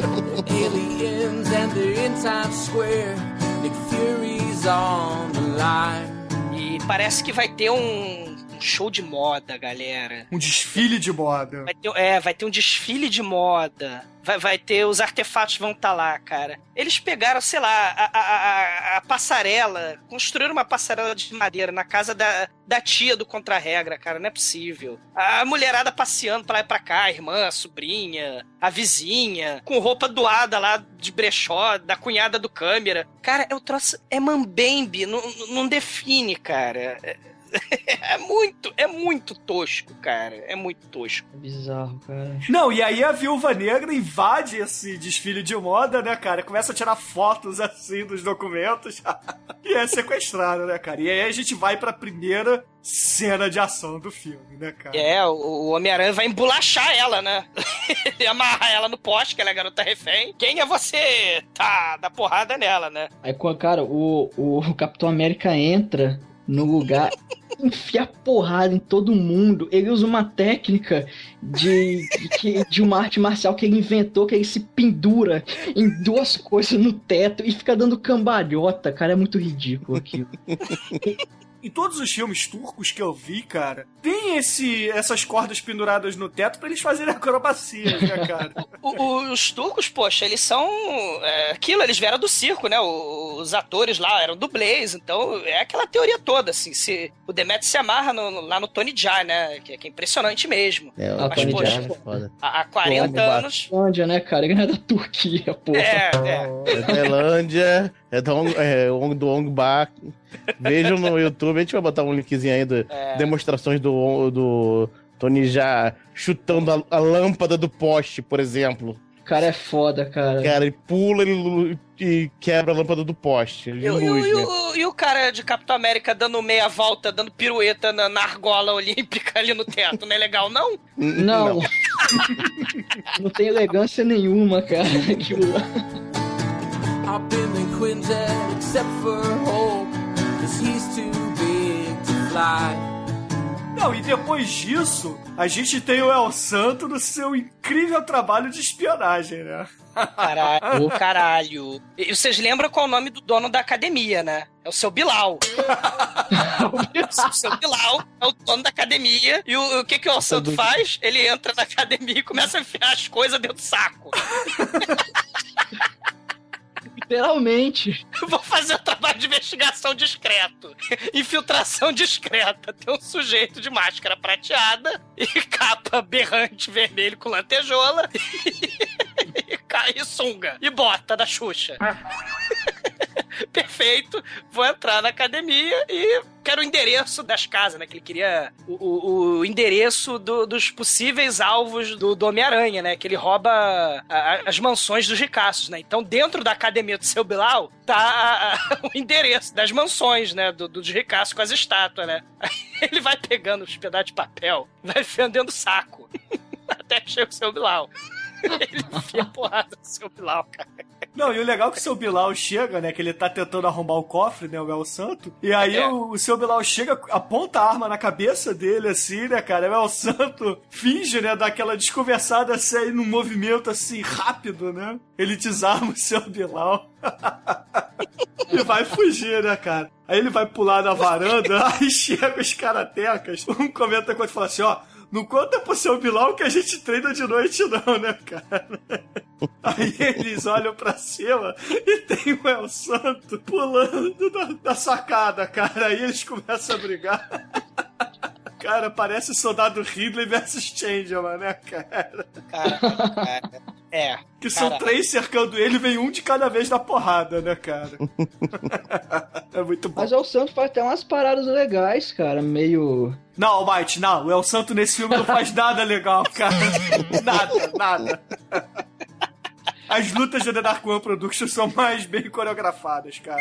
Aliens and they're in Times Square. Nick Fury's on the line. E parece que vai ter um um show de moda, galera. Um desfile de moda. Vai ter, é, vai ter um desfile de moda. Vai, vai ter, os artefatos vão estar lá, cara. Eles pegaram, sei lá, a, a, a- a passarela, construíram uma passarela de madeira na casa da, da tia do Contra-Regra, cara, não é possível. A mulherada passeando pra lá e pra cá, a irmã, a sobrinha, a vizinha, com roupa doada lá de brechó, da cunhada do câmera. Cara, é o troço, é mambembe, não, não define, cara. É, é muito, é muito tosco, cara, é muito tosco. É bizarro, cara. Não, e aí a viúva negra invade esse desfile de moda, né, cara? Começa a tirar fotos assim dos documentos e é sequestrada, né, cara? E aí a gente vai pra primeira cena de ação do filme, né, cara? É, o, Homem-Aranha vai embolachar ela, né? Ele amarra ela no poste, que ela é a garota refém. Quem é você? Tá, dá porrada nela, né? Aí, cara, o, o Capitão América entra no lugar, enfia porrada em todo mundo. Ele usa uma técnica de, de, de uma arte marcial que ele inventou, que ele se pendura em duas coisas no teto e fica dando cambalhota. Cara, é muito ridículo aquilo. Em todos os filmes turcos que eu vi, cara, tem esse, essas cordas penduradas no teto pra eles fazerem acrobacias, né, cara? O- o- os turcos, poxa, eles são. é, aquilo, eles vieram do circo, né? O- os atores lá eram dublês, então é aquela teoria toda, assim. Se, o Demet se amarra no- no- lá no Tony Jaa, né? Que, que é impressionante mesmo. É, o Tony Tony Jaa. Jaa é foda. Há, há 40 Pô, anos. Onde, né, cara? Ele não é da Turquia, porra. É, é. É da Tailândia, é do, Ong- é, do Ong Bak. Vejam no YouTube, a gente vai botar um linkzinho aí de É. demonstrações do, do Tony já chutando a, a lâmpada do poste, por exemplo. O cara é foda, cara. Cara, ele pula ele e quebra a lâmpada do poste. E, e luz, e né? o, e o cara de Capitão América dando meia volta, dando pirueta na, na argola olímpica ali no teto, não é legal, não? Não. Não tem elegância nenhuma, cara. Aquilo lá. Quinjet except for Hope, cause he's too big to fly. Não, e depois disso, a gente tem o El Santo no seu incrível trabalho de espionagem, né? Caralho, caralho. E vocês lembram qual é o nome do dono da academia, né? É o seu Bilal. o seu Bilal é o dono da academia. E o, o que, que o Santo faz? Ele entra na academia e começa a enfiar as coisas dentro do saco. Literalmente. Vou fazer um trabalho de investigação discreto. Infiltração discreta. Tem um sujeito de máscara prateada e capa berrante vermelho com lantejola e, e sunga. E bota da Xuxa. perfeito, vou entrar na academia e quero o endereço das casas, né? Que ele queria o, o, o endereço do, dos possíveis alvos do, do Homem-Aranha, né? Que ele rouba a, a, as mansões dos ricaços, né? Então, dentro da academia do seu Bilal, tá a, o endereço das mansões, né? Do, dos ricaços com as estátuas, né? Aí ele vai pegando os pedaços de papel, vai fendendo o saco. Até chega o seu Bilal. Ele enfia porrada no seu Bilal, cara. Não, e o legal é que o seu Bilal chega, né? Que ele tá tentando arrombar o cofre, né? O El Santo. E aí É. o, o seu Bilal chega, aponta a arma na cabeça dele, assim, né, cara? O El Santo finge, né? Daquela desconversada assim, aí num movimento assim, rápido, né? Ele desarma o seu Bilal. e vai fugir, né, cara? Aí ele vai pular na varanda, aí chega os karatecas. Um comenta quando fala assim, ó. Não conta pro seu Bilal que a gente treina de noite, não, né, cara? Aí eles olham pra cima e tem o El Santo pulando da, da sacada, cara. Aí eles começam a brigar. Cara, parece o soldado Ridley versus Changeman, né, cara? Cara, cara. É. Que são Cara. três cercando ele, vem um de cada vez na porrada, né, cara? é muito bom. Mas o Santos faz até umas paradas legais, cara, meio. Não, Almighty, não. O El Santo nesse filme não faz nada legal, cara. Nada, nada. As lutas da The Dark One Productions são mais bem coreografadas, cara.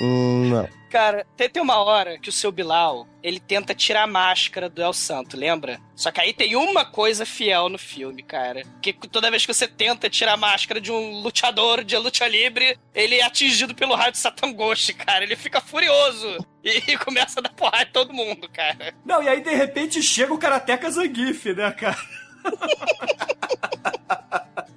Hum, não. Cara, tem, tem uma hora que o seu Bilal, ele tenta tirar a máscara do El Santo, lembra? Só que aí tem uma coisa fiel no filme, cara. Que toda vez que você tenta tirar a máscara de um lutador de luta livre, ele é atingido pelo raio de Satangoshi, cara. Ele fica furioso e, e começa a dar porrada em todo mundo, cara. Não, e aí de repente chega o Karateka Zangief, né, cara?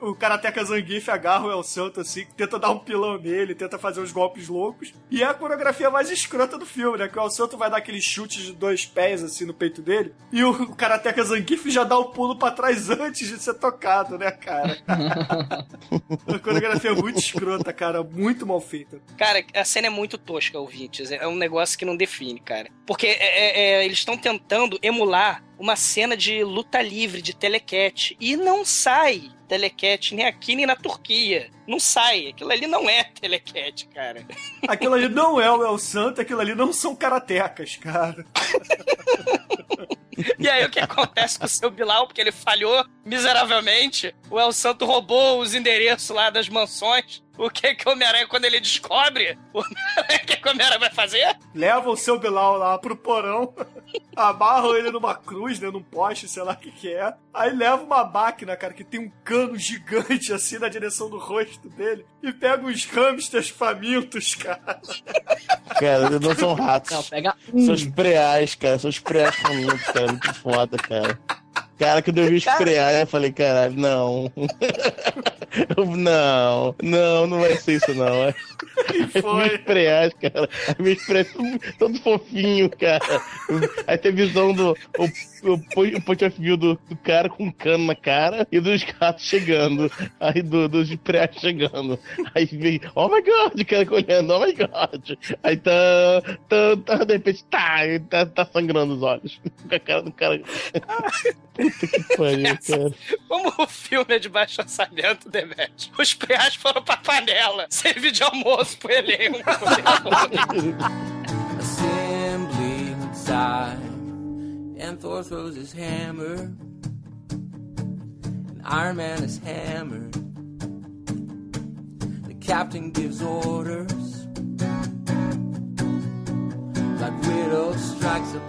o Karateka Zangief agarra o El Santo assim, tenta dar um pilão nele, tenta fazer uns golpes loucos. E é a coreografia mais escrota do filme, né? Que o El Santo vai dar aquele chute de dois pés assim no peito dele. E o Karateka Zangief já dá o pulo pra trás antes de ser tocado, né, cara? a coreografia é muito escrota, cara. Muito mal feita. Cara, a cena é muito tosca, ouvintes. É um negócio que não define, cara. Porque é- é- é, eles estão tentando emular uma cena de luta livre, de telecat. E não sai telecat nem aqui nem na Turquia. Não sai. Aquilo ali não é telecat, cara. Aquilo ali não é o El Santo, aquilo ali não são karatecas, cara. E aí o que acontece com o seu Bilal? Porque ele falhou miseravelmente. O El Santo roubou os endereços lá das mansões. O que que o Homem-Aranha, quando ele descobre, o que que o Homem-Aranha vai fazer? Leva o seu Bilal lá pro porão, amarram ele numa cruz, né, num poste, sei lá o que que é. Aí leva uma máquina, cara, que tem um cano gigante assim na direção do rosto dele e pega uns hamsters famintos, cara. Cara, não são ratos. Não, pega São os preais, cara. São os preais famintos, cara. Muito foda, cara. Cara, quando eu vi os preais, eu falei, caralho, não. Eu- não, não, não vai ser isso, não. é. E foi. Meus preais, cara. Meus preais todo, todo fofinho, cara. Aí tem visão do. O, o, o point of view do, do cara com um cano na cara e dos gatos chegando. Aí do, dos preais chegando. Aí vem, oh my god, o cara olhando, oh my god. Aí tá. tá, tá de repente, tá, tá, tá sangrando os olhos. Com a cara do cara. Puta que pariu, cara. Como o filme é de baixo orçamento, Os foram pra panela. De almoço pro elenco. assembly time. And Thor throws his hammer. And Iron Man is hammered. The captain gives orders. Like widow strikes a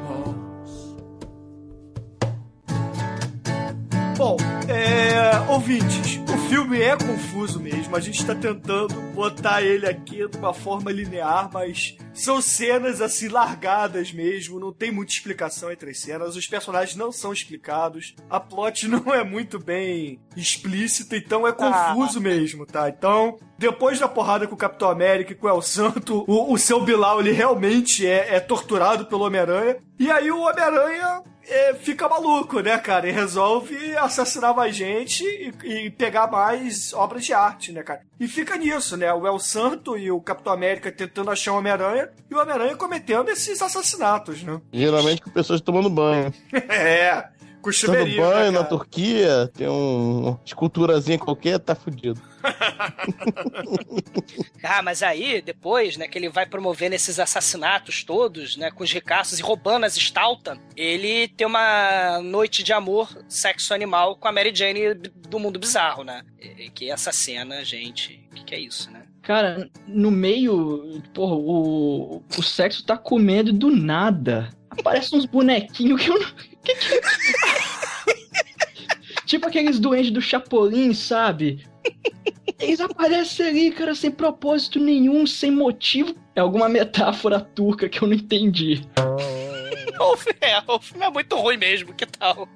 Bom, é, ouvintes, o filme é confuso mesmo. A gente tá tentando botar ele aqui de uma forma linear, mas são cenas assim largadas mesmo. Não tem muita explicação entre as cenas. Os personagens não são explicados. A plot não é muito bem explícita, então é confuso mesmo, tá? Então, depois da porrada com o Capitão América e com o El Santo, o, o seu Bilal ele realmente é, é torturado pelo Homem-Aranha. E aí o Homem-Aranha fica maluco, né, cara? E resolve assassinar mais gente e, e pegar mais obras de arte, né, cara? E fica nisso, né? O El Santo e o Capitão América tentando achar o Homem-Aranha e o Homem-Aranha cometendo esses assassinatos, né? Geralmente com pessoas tomando banho. É. Chuveirinho, banho né, na? Turquia, tem um, uma esculturazinha qualquer, tá fudido. Ah, mas aí, depois, né, que ele vai promovendo esses assassinatos todos, né, com os ricaços e roubando as Stalta, ele tem uma noite de amor, sexo animal com a Mary Jane do mundo bizarro, né? E- Que essa cena, gente, o que, que é isso, né? Cara, no meio, porra, o, o sexo tá comendo do nada. Aparece uns bonequinhos que eu não. Que que é? Tipo aqueles doentes do Chapolin, sabe? Eles aparecem ali, cara, sem propósito nenhum, sem motivo. É alguma metáfora turca que eu não entendi. O filme é, o filme é muito ruim mesmo, que tal?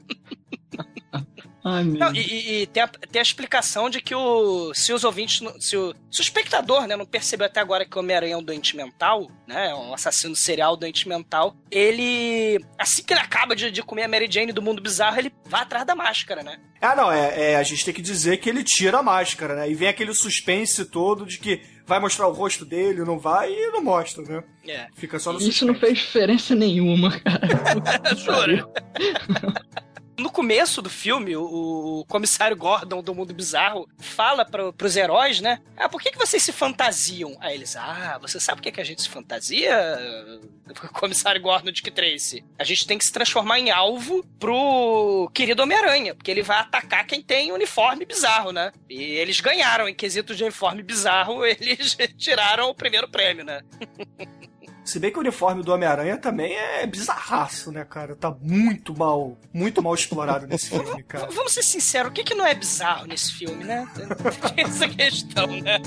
Ai, meu Não, e, e- e tem, a, tem a explicação de que o, se os ouvintes, não- se o, se o espectador né, não percebeu até agora que o Homem-Aranha é um doente mental, né, é um assassino serial doente mental, ele, assim que ele acaba de, de comer a Mary Jane do mundo bizarro, ele vai atrás da máscara, né? Ah, não, é, é, a gente tem que dizer que ele tira a máscara, né? E vem aquele suspense todo de que vai mostrar o rosto dele, não vai, e não mostra, né? É. Fica só no Isso não suspense. fez diferença nenhuma, cara. Juro. No começo do filme, o, o comissário Gordon do Mundo Bizarro fala pro, pros heróis, né? Ah, por que, que vocês se fantasiam? Aí eles, ah, você sabe por que, que a gente se fantasia? Comissário Gordon de que Tracy? A gente tem que se transformar em alvo pro querido Homem-Aranha, porque ele vai atacar quem tem uniforme bizarro, né? E eles ganharam em quesito de uniforme bizarro, eles tiraram o primeiro prêmio, né? Se bem que o uniforme do Homem-Aranha também é bizarraço, né, cara? Tá muito mal, muito mal explorado nesse filme, cara. Vamos ser sinceros, o que, que não é bizarro nesse filme, né? Tem essa questão, né?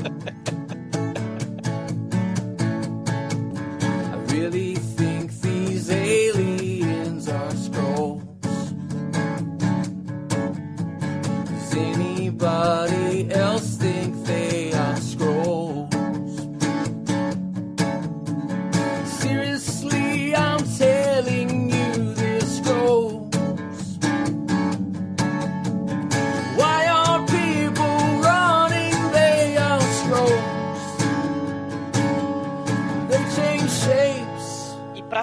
I really think these aliens are scrolls. Does anybody else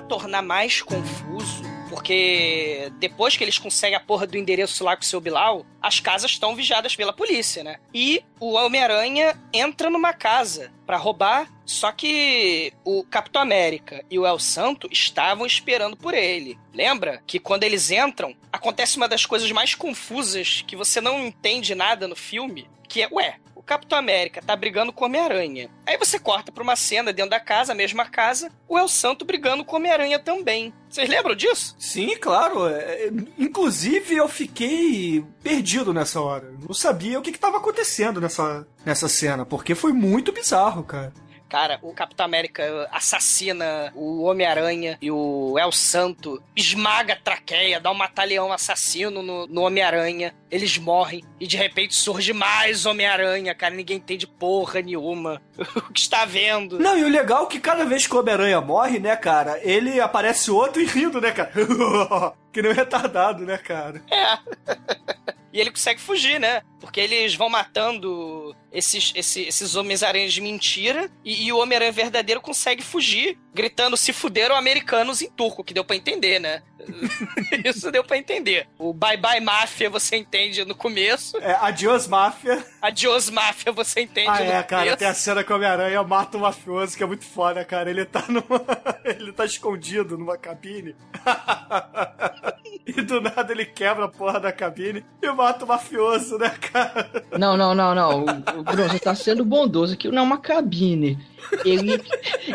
tornar mais confuso, porque depois que eles conseguem a porra do endereço lá com o seu Bilal, as casas estão vigiadas pela polícia, né? E o Homem-Aranha entra numa casa pra roubar, só que o Capitão América e o El Santo estavam esperando por ele. Lembra que quando eles entram, acontece uma das coisas mais confusas que você não entende nada no filme, que é, ué, Capitão América tá brigando com o Homem-Aranha. Aí você corta pra uma cena dentro da casa, a mesma casa, o El Santo brigando com o Homem-Aranha também. Vocês lembram disso? Sim, claro. é, é, inclusive, eu fiquei perdido nessa hora. Não sabia o que, que tava acontecendo nessa, nessa cena, porque foi muito bizarro, cara. Cara, o Capitão América assassina o Homem-Aranha e o El Santo esmaga a traqueia, dá um mataleão assassino no, no Homem-Aranha. Eles morrem e de repente surge mais Homem-Aranha, cara. Ninguém entende porra nenhuma o que está vendo. Não, e o legal é que cada vez que o Homem-Aranha morre, né, cara, ele aparece outro e rindo, né, cara? que nem um retardado, né, cara? É. E ele consegue fugir, né? Porque eles vão matando esses, esses, esses Homens-Aranhas de mentira e, e o Homem-Aranha verdadeiro consegue fugir, gritando se fuderam americanos em turco, que deu pra entender, né? Isso deu pra entender. O Bye Bye Máfia você entende no começo, É, adiós, máfia. Adios Máfia você entende Ah, no é, cara, começo. tem a cena que o Homem-Aranha mata o mafioso, que é muito foda, cara. Ele tá numa. ele tá escondido numa cabine. e do nada ele quebra a porra da cabine e mata o mafioso, né, cara? Não, não, não, não. O, o Bruno, você tá sendo bondoso. Aquilo não é uma cabine. Ele,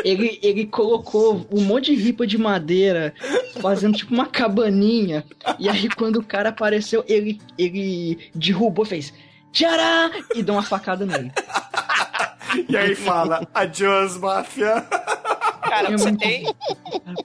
ele, ele colocou um monte de ripa de madeira, fazendo tipo uma cabaninha. E aí, quando o cara apareceu, ele, ele derrubou, fez tchará! E deu uma facada nele. E aí fala, adiós, máfia. Cara, É você muito tem,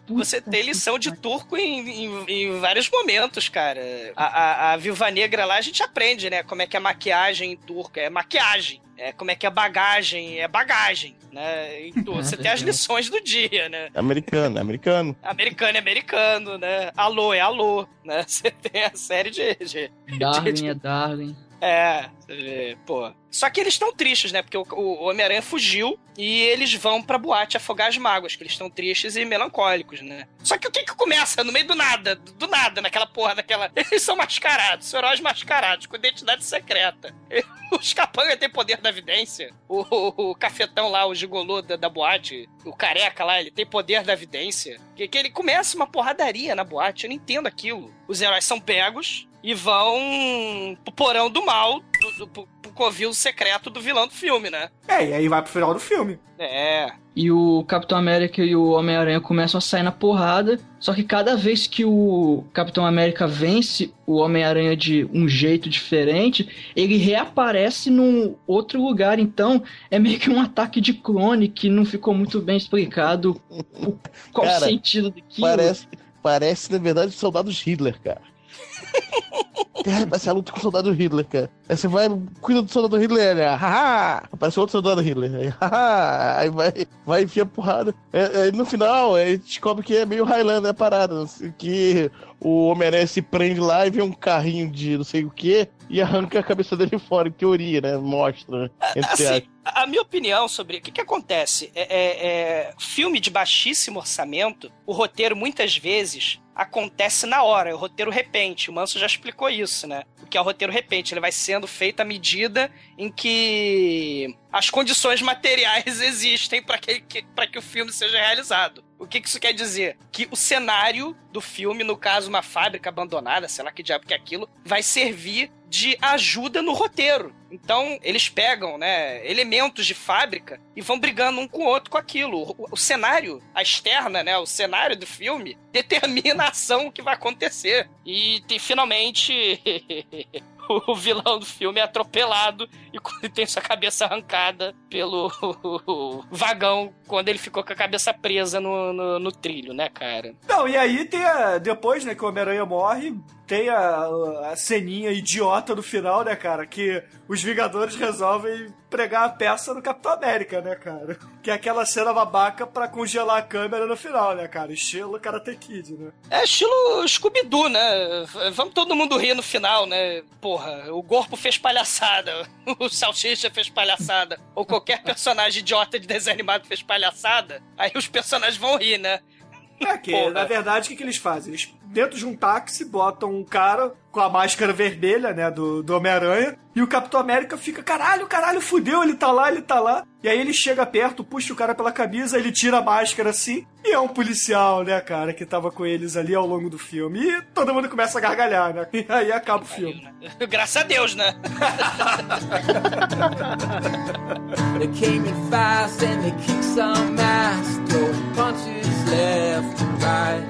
você tem lição de turco em, em, em vários momentos, cara. A, a, a Viúva Negra lá a gente aprende, né? Como é que é maquiagem em turco. É maquiagem. É, como é que é bagagem. É bagagem, né? Turco. Você tem as lições do dia, né? Americano, é americano. Americano é americano, né? Alô é alô, né? Você tem a série de... de Darwin é Darwin. é, você vê, pô. Só que eles estão tristes, né? Porque o, o Homem-Aranha fugiu e eles vão pra boate afogar as mágoas, que eles estão tristes e melancólicos, né? Só que o que que começa? No meio do nada, do nada, naquela porra, daquela... Eles são mascarados, são heróis mascarados, com identidade secreta. Os capangas têm poder da evidência. O, o, o cafetão lá, o gigolô da, da boate, o careca lá, ele tem poder da evidência. Que, que ele começa uma porradaria na boate, eu não entendo aquilo. Os heróis são pegos e vão pro porão do mal, do, do, pro, pro covil secreto do vilão do filme, né? É, e aí vai pro final do filme. É. E o Capitão América e o Homem-Aranha começam a sair na porrada. Só que cada vez que o Capitão América vence o Homem-Aranha de um jeito diferente, ele reaparece num outro lugar. Então é meio que um ataque de clone que não ficou muito bem explicado o- qual Cara, o sentido daquilo. Parece, parece, na verdade, soldados Hitler, cara. Cara, parece a luta com o soldado Hitler, cara. Aí você vai, cuida do soldado Hitler, ele, haha, aparece outro soldado Hitler, aí, haha, aí vai, vai enfia porrada. É, aí no final, aí descobre que é meio Highlander a parada, assim, que o Homem-Aranha se prende lá e vê um carrinho de não sei o que e arranca a cabeça dele fora, em teoria, né? Mostra, né? Entre Assim, a a minha opinião sobre o que, que acontece é, é- é filme de baixíssimo orçamento, o roteiro muitas vezes acontece na hora, é o roteiro repente. O Manso já explicou isso, né? O que é o roteiro repente? Ele vai sendo feito à medida em que as condições materiais existem para que, que, que o filme seja realizado. O que, que isso quer dizer? Que o cenário do filme, no caso, uma fábrica abandonada, sei lá que diabo que é aquilo, vai servir de ajuda no roteiro. Então, eles pegam, né, elementos de fábrica e vão brigando um com o outro com aquilo. O, o cenário, a externa, né, o cenário do filme determina a ação que vai acontecer. E finalmente o vilão do filme é atropelado e tem sua cabeça arrancada pelo vagão quando ele ficou com a cabeça presa no, no, no trilho, né, cara? Não, e aí tem a. Depois, né, que o Homem-Aranha morre, tem a, a ceninha idiota do final, né, cara? Que os Vingadores resolvem pregar a peça no Capitão América, né, cara? Que é aquela cena babaca pra congelar a câmera no final, né, cara? Estilo Karate Kid, né? É estilo Scooby-Doo, né? Vamos todo mundo rir no final, né? Porra, o Corpo fez palhaçada, o Salsicha fez palhaçada, ou qualquer personagem idiota de desenho animado fez palhaçada, aí os personagens vão rir, né? É que, Porra. na verdade, o que, que eles fazem? Eles, dentro de um táxi, botam um cara com a máscara vermelha, né, do, do Homem-Aranha, e o Capitão América fica, caralho, caralho, fudeu, ele tá lá, ele tá lá. E aí ele chega perto, puxa o cara pela camisa, ele tira a máscara assim, e é um policial, né, cara, que tava com eles ali ao longo do filme. E todo mundo começa a gargalhar, né? E aí acaba o filme. Graças a Deus, né? They came in fast and they kicked some ass, punches left and right.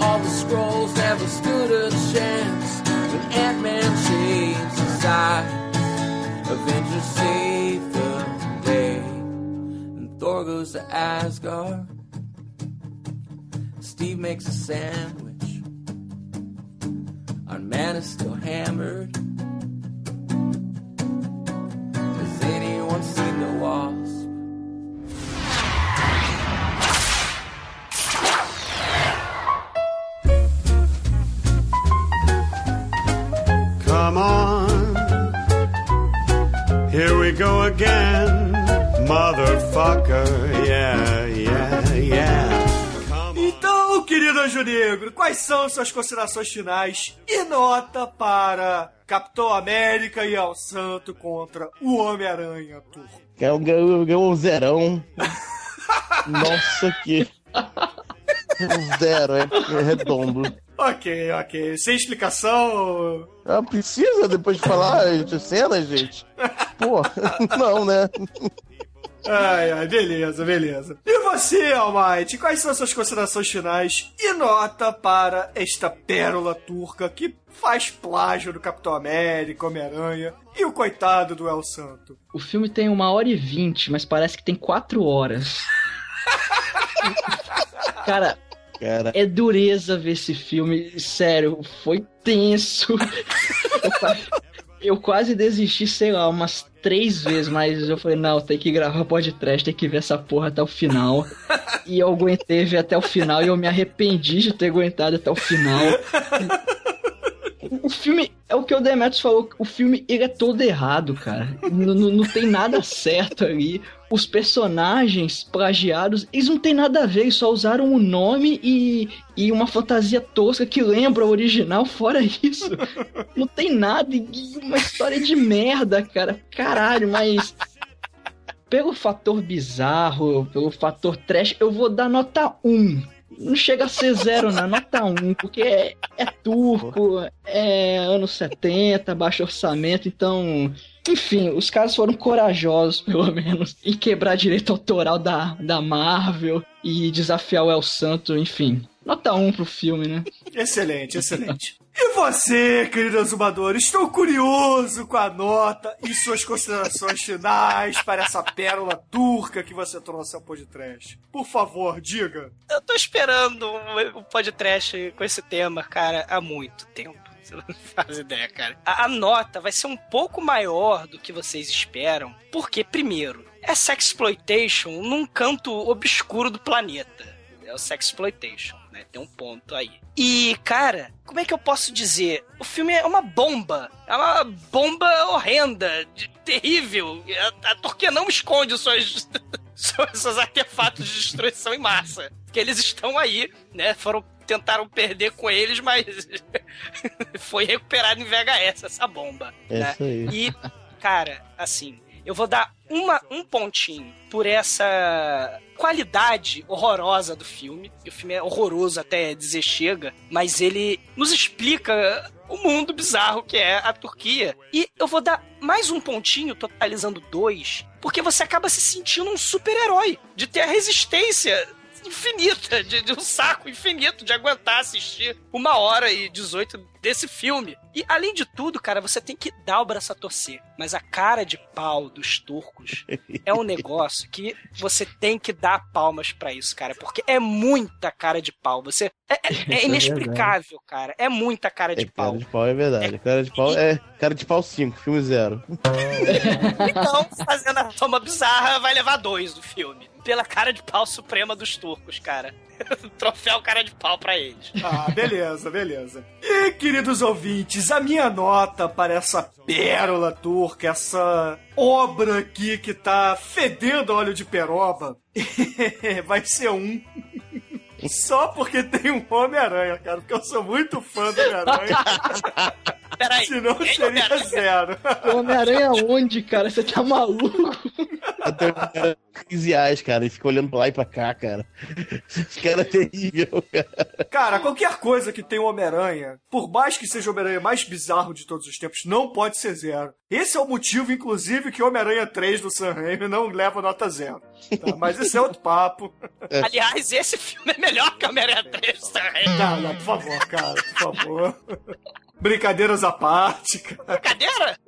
All the scrolls never stood a chance when Ant-Man changed his eyes. Avengers save the day, and Thor goes to Asgard. Steve makes a sandwich. Our man is still hammered. Come on. Here we go again, motherfucker. Yeah, yeah, yeah. Então, querido Anjo Negro, quais são suas considerações finais e nota para Capitão América e El Santo contra o Homem-Aranha turco? Ganhou, ganhou um zerão. Nossa, que. Um zero, é, é redondo. Ok, ok. Sem explicação. Ah, precisa depois de falar de cena, gente? Pô, não, né? Ai, ai, beleza, beleza. E você, Almighty, quais são suas considerações finais e nota para esta pérola turca que faz plágio do Capitão América, Homem-Aranha e o coitado do El Santo? O filme tem uma hora e vinte, mas parece que tem quatro horas. Cara, Cara, é dureza ver esse filme. Sério, foi tenso. Eu, qua- eu quase desisti, sei lá, umas três vezes, mas eu falei, não, tem que gravar podcast, tem que ver essa porra até o final. E eu aguentei ver até o final e eu me arrependi de ter aguentado até o final. O filme, é o que o Demetrius falou, o filme ele é todo errado, cara. Não tem nada certo ali. Os personagens plagiados, eles não tem nada a ver, eles só usaram o nome e, e uma fantasia tosca que lembra o original, fora isso. Não tem nada, e uma história de merda, cara. Caralho, mas pelo fator bizarro, pelo fator trash, eu vou dar nota 1. Não chega a ser zero, não, nota 1, porque é, é turco, é anos 70, baixo orçamento, então. Enfim, os caras foram corajosos, pelo menos, em quebrar direito autoral da, da Marvel e desafiar o El Santo, enfim. Nota 1 pro filme, né? Excelente, excelente. E você, querido exumador, estou curioso com a nota e suas considerações finais para essa pérola turca que você trouxe ao podcast. Por favor, diga. Eu tô esperando o um podcast com esse tema, cara, há muito tempo. Você não faz ideia, cara. A, a nota vai ser um pouco maior do que vocês esperam, porque, primeiro, é sexploitation num canto obscuro do planeta. É o sexploitation, né? Tem um ponto aí. E, cara, como é que eu posso dizer? O filme é uma bomba. É uma bomba horrenda, de- terrível. A, a Turquia não esconde suas, suas, seus artefatos de destruição em massa. Porque eles estão aí, né? Foram tentaram perder com eles, mas foi recuperado em VHS essa bomba. É né? isso aí. E, cara, assim, eu vou dar uma, um pontinho por essa qualidade horrorosa do filme. O filme é horroroso até dizer chega, mas ele nos explica o mundo bizarro que é a Turquia. E eu vou dar mais um pontinho, totalizando dois, porque você acaba se sentindo um super-herói de ter a resistência infinita, de, de um saco infinito de aguentar assistir uma hora e 18 desse filme. E além de tudo, cara, você tem que dar o braço a torcer. Mas a cara de pau dos turcos é um negócio que você tem que dar palmas pra isso, cara, porque é muita cara de pau. Você é, é- é inexplicável, cara. É muita cara de É, pau. cara de pau é verdade. Cara de pau é cara de pau 5, filme zero. Então, fazendo a toma bizarra, vai levar dois do filme. Pela cara de pau suprema dos turcos, cara. Troféu cara de pau pra eles. Ah, beleza, beleza. E, queridos ouvintes, a minha nota para essa pérola turca, essa obra aqui que tá fedendo óleo de peroba, vai ser um. Só porque tem um Homem-Aranha, cara, porque eu sou muito fã do Homem-Aranha, Peraí. senão seria zero. Homem-Aranha onde, cara? Você tá maluco? Até o cara 15 reais, cara, e fica olhando pra lá e pra cá, cara. Esse cara é terrível, cara. Cara, qualquer coisa que tem o Homem-Aranha, por mais que seja o Homem-Aranha mais bizarro de todos os tempos, não pode ser zero. Esse é o motivo, inclusive, que o Homem-Aranha 3 do Sam Raimi não leva nota zero. tá? Mas esse é outro papo. Aliás, esse filme é melhor que Homem-Aranha 3, sabe? Não, não, por favor, cara, por favor. Brincadeiras à parte, cara. Brincadeira?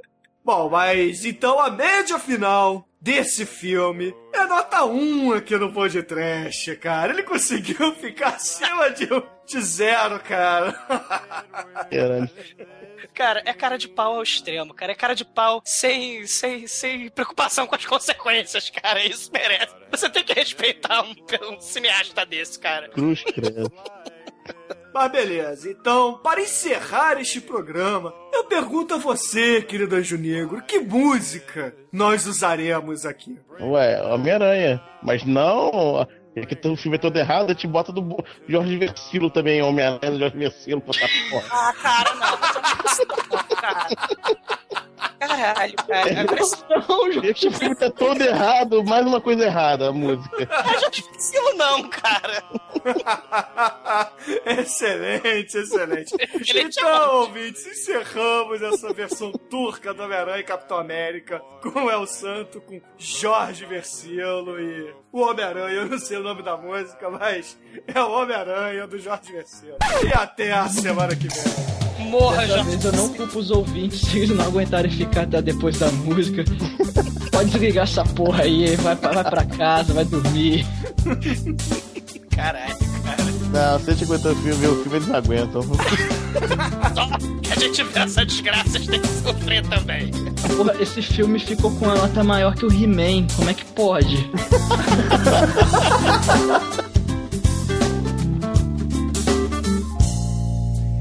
Bom, mas então a média final desse filme é nota 1 aqui no podcast, cara. Ele conseguiu ficar acima de, de zero, cara. Caralho. Cara, é cara de pau ao extremo, cara. É cara de pau sem, sem, sem preocupação com as consequências, cara. Isso merece. Você tem que respeitar um, um cineasta desse, cara. Cruz, credo. Mas beleza, então, para encerrar este programa, eu pergunto a você, querido Anjo Negro, que música nós usaremos aqui? Ué, Homem-Aranha. Mas não. É que o filme é todo errado, a gente bota do Jorge Versilo também, Homem-Aranha Jorge Versilo. Ah, cara, não. não, cara. Caralho, cara. Agora esse Não, gente. Esse filme tá todo errado, mais uma coisa errada, a música. não é difícil, não, cara. excelente, excelente. É Então, ouvintes, encerramos essa versão turca do Homem-Aranha e Capitão América com o El Santo, com Jorge Versilo e o Homem-Aranha. Eu não sei o nome da música, mas é o Homem-Aranha do Jorge Versilo. E até a semana que vem. Morra, Dessa Jorge. vez eu não culpo os ouvintes se eles não aguentarem ficar até depois da música. Pode desligar essa porra aí, vai pra, vai pra casa, vai dormir. Caralho, cara. Não, 150 filmes, o filme eles não aguentam. Só que a gente vê essa desgraça, a gente tem que sofrer também. Porra, esse filme ficou com uma nota maior que o He-Man. Como é que pode?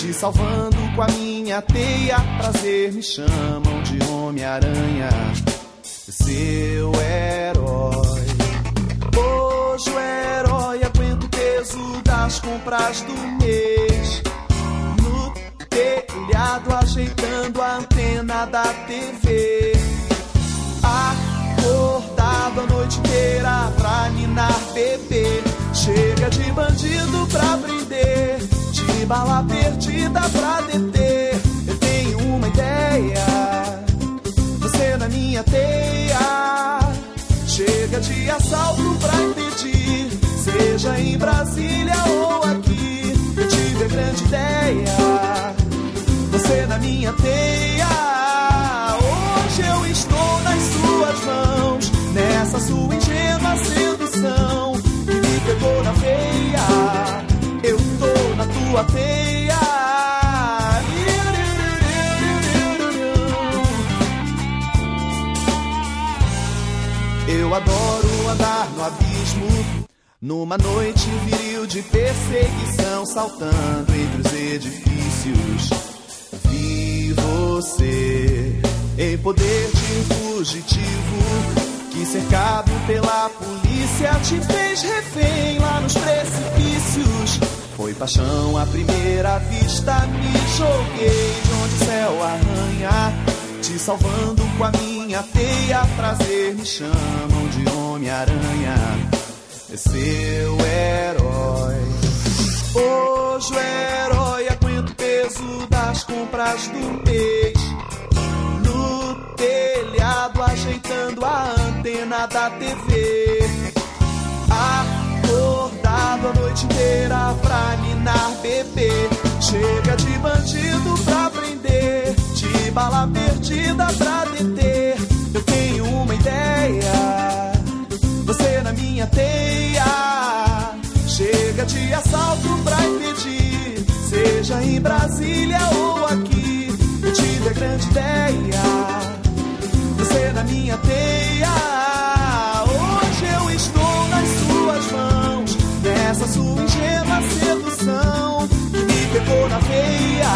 Te salvando com a minha teia, prazer me chamam de Homem-Aranha, seu herói. Hoje o herói aguenta o peso das compras do mês. No telhado, ajeitando a antena da TV. Acordado a noite inteira pra ninar bebê. Chega de bandido pra prender, de bala perdida pra deter. Eu tenho uma ideia, você na minha teia. Chega de assalto pra impedir, seja em Brasília ou aqui. Eu tive a grande ideia, você na minha teia. Hoje eu estou nas suas mãos, nessa sua ingênua sedução tua teia. Eu adoro andar no abismo. Numa noite viril de perseguição, saltando entre os edifícios. Vi você em poder de fugitivo que, cercado pela polícia, te fez refém lá nos precipícios. Foi paixão à primeira vista, me joguei de onde o céu arranha. Te salvando com a minha teia, prazer me chamam de Homem-Aranha, é seu herói. Hoje o herói aguenta o peso das compras do mês. No telhado, ajeitando a antena da TV. Acordado a noite inteira pra ninar bebê. Chega de bandido pra prender, de bala perdida pra deter. Eu tenho uma ideia, você na minha teia. Chega de assalto pra impedir, seja em Brasília ou aqui. Eu tive a grande ideia, você na minha teia. Nessa sua ingênua sedução que me pegou na veia.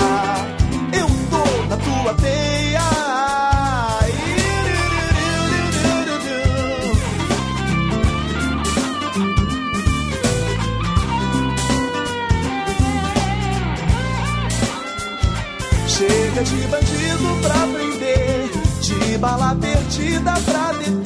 Eu tô na tua teia. Chega de bandido pra prender, de bala perdida pra deter.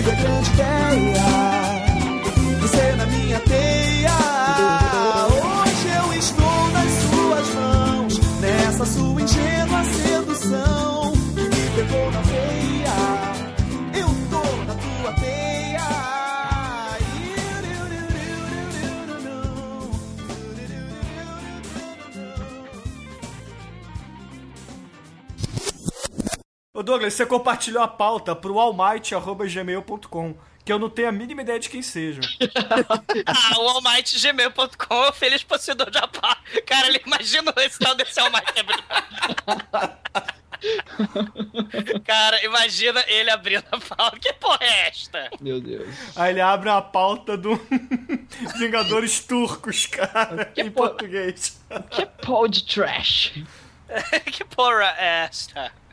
Eu tive a grande ideia, Ô Douglas, você compartilhou a pauta pro almighty.gmail.com, que eu não tenho a mínima ideia de quem seja. ah, o almightgmail.com é o feliz possuidor de Apá. Cara, ele imagina esse tal desse Almighty abrindo. Cara, imagina ele abrindo a pauta. Que porra é esta? Meu Deus. Aí ele abre uma pauta do Vingadores Turcos, cara, em por- português. Que pau de trash. que porra é esta?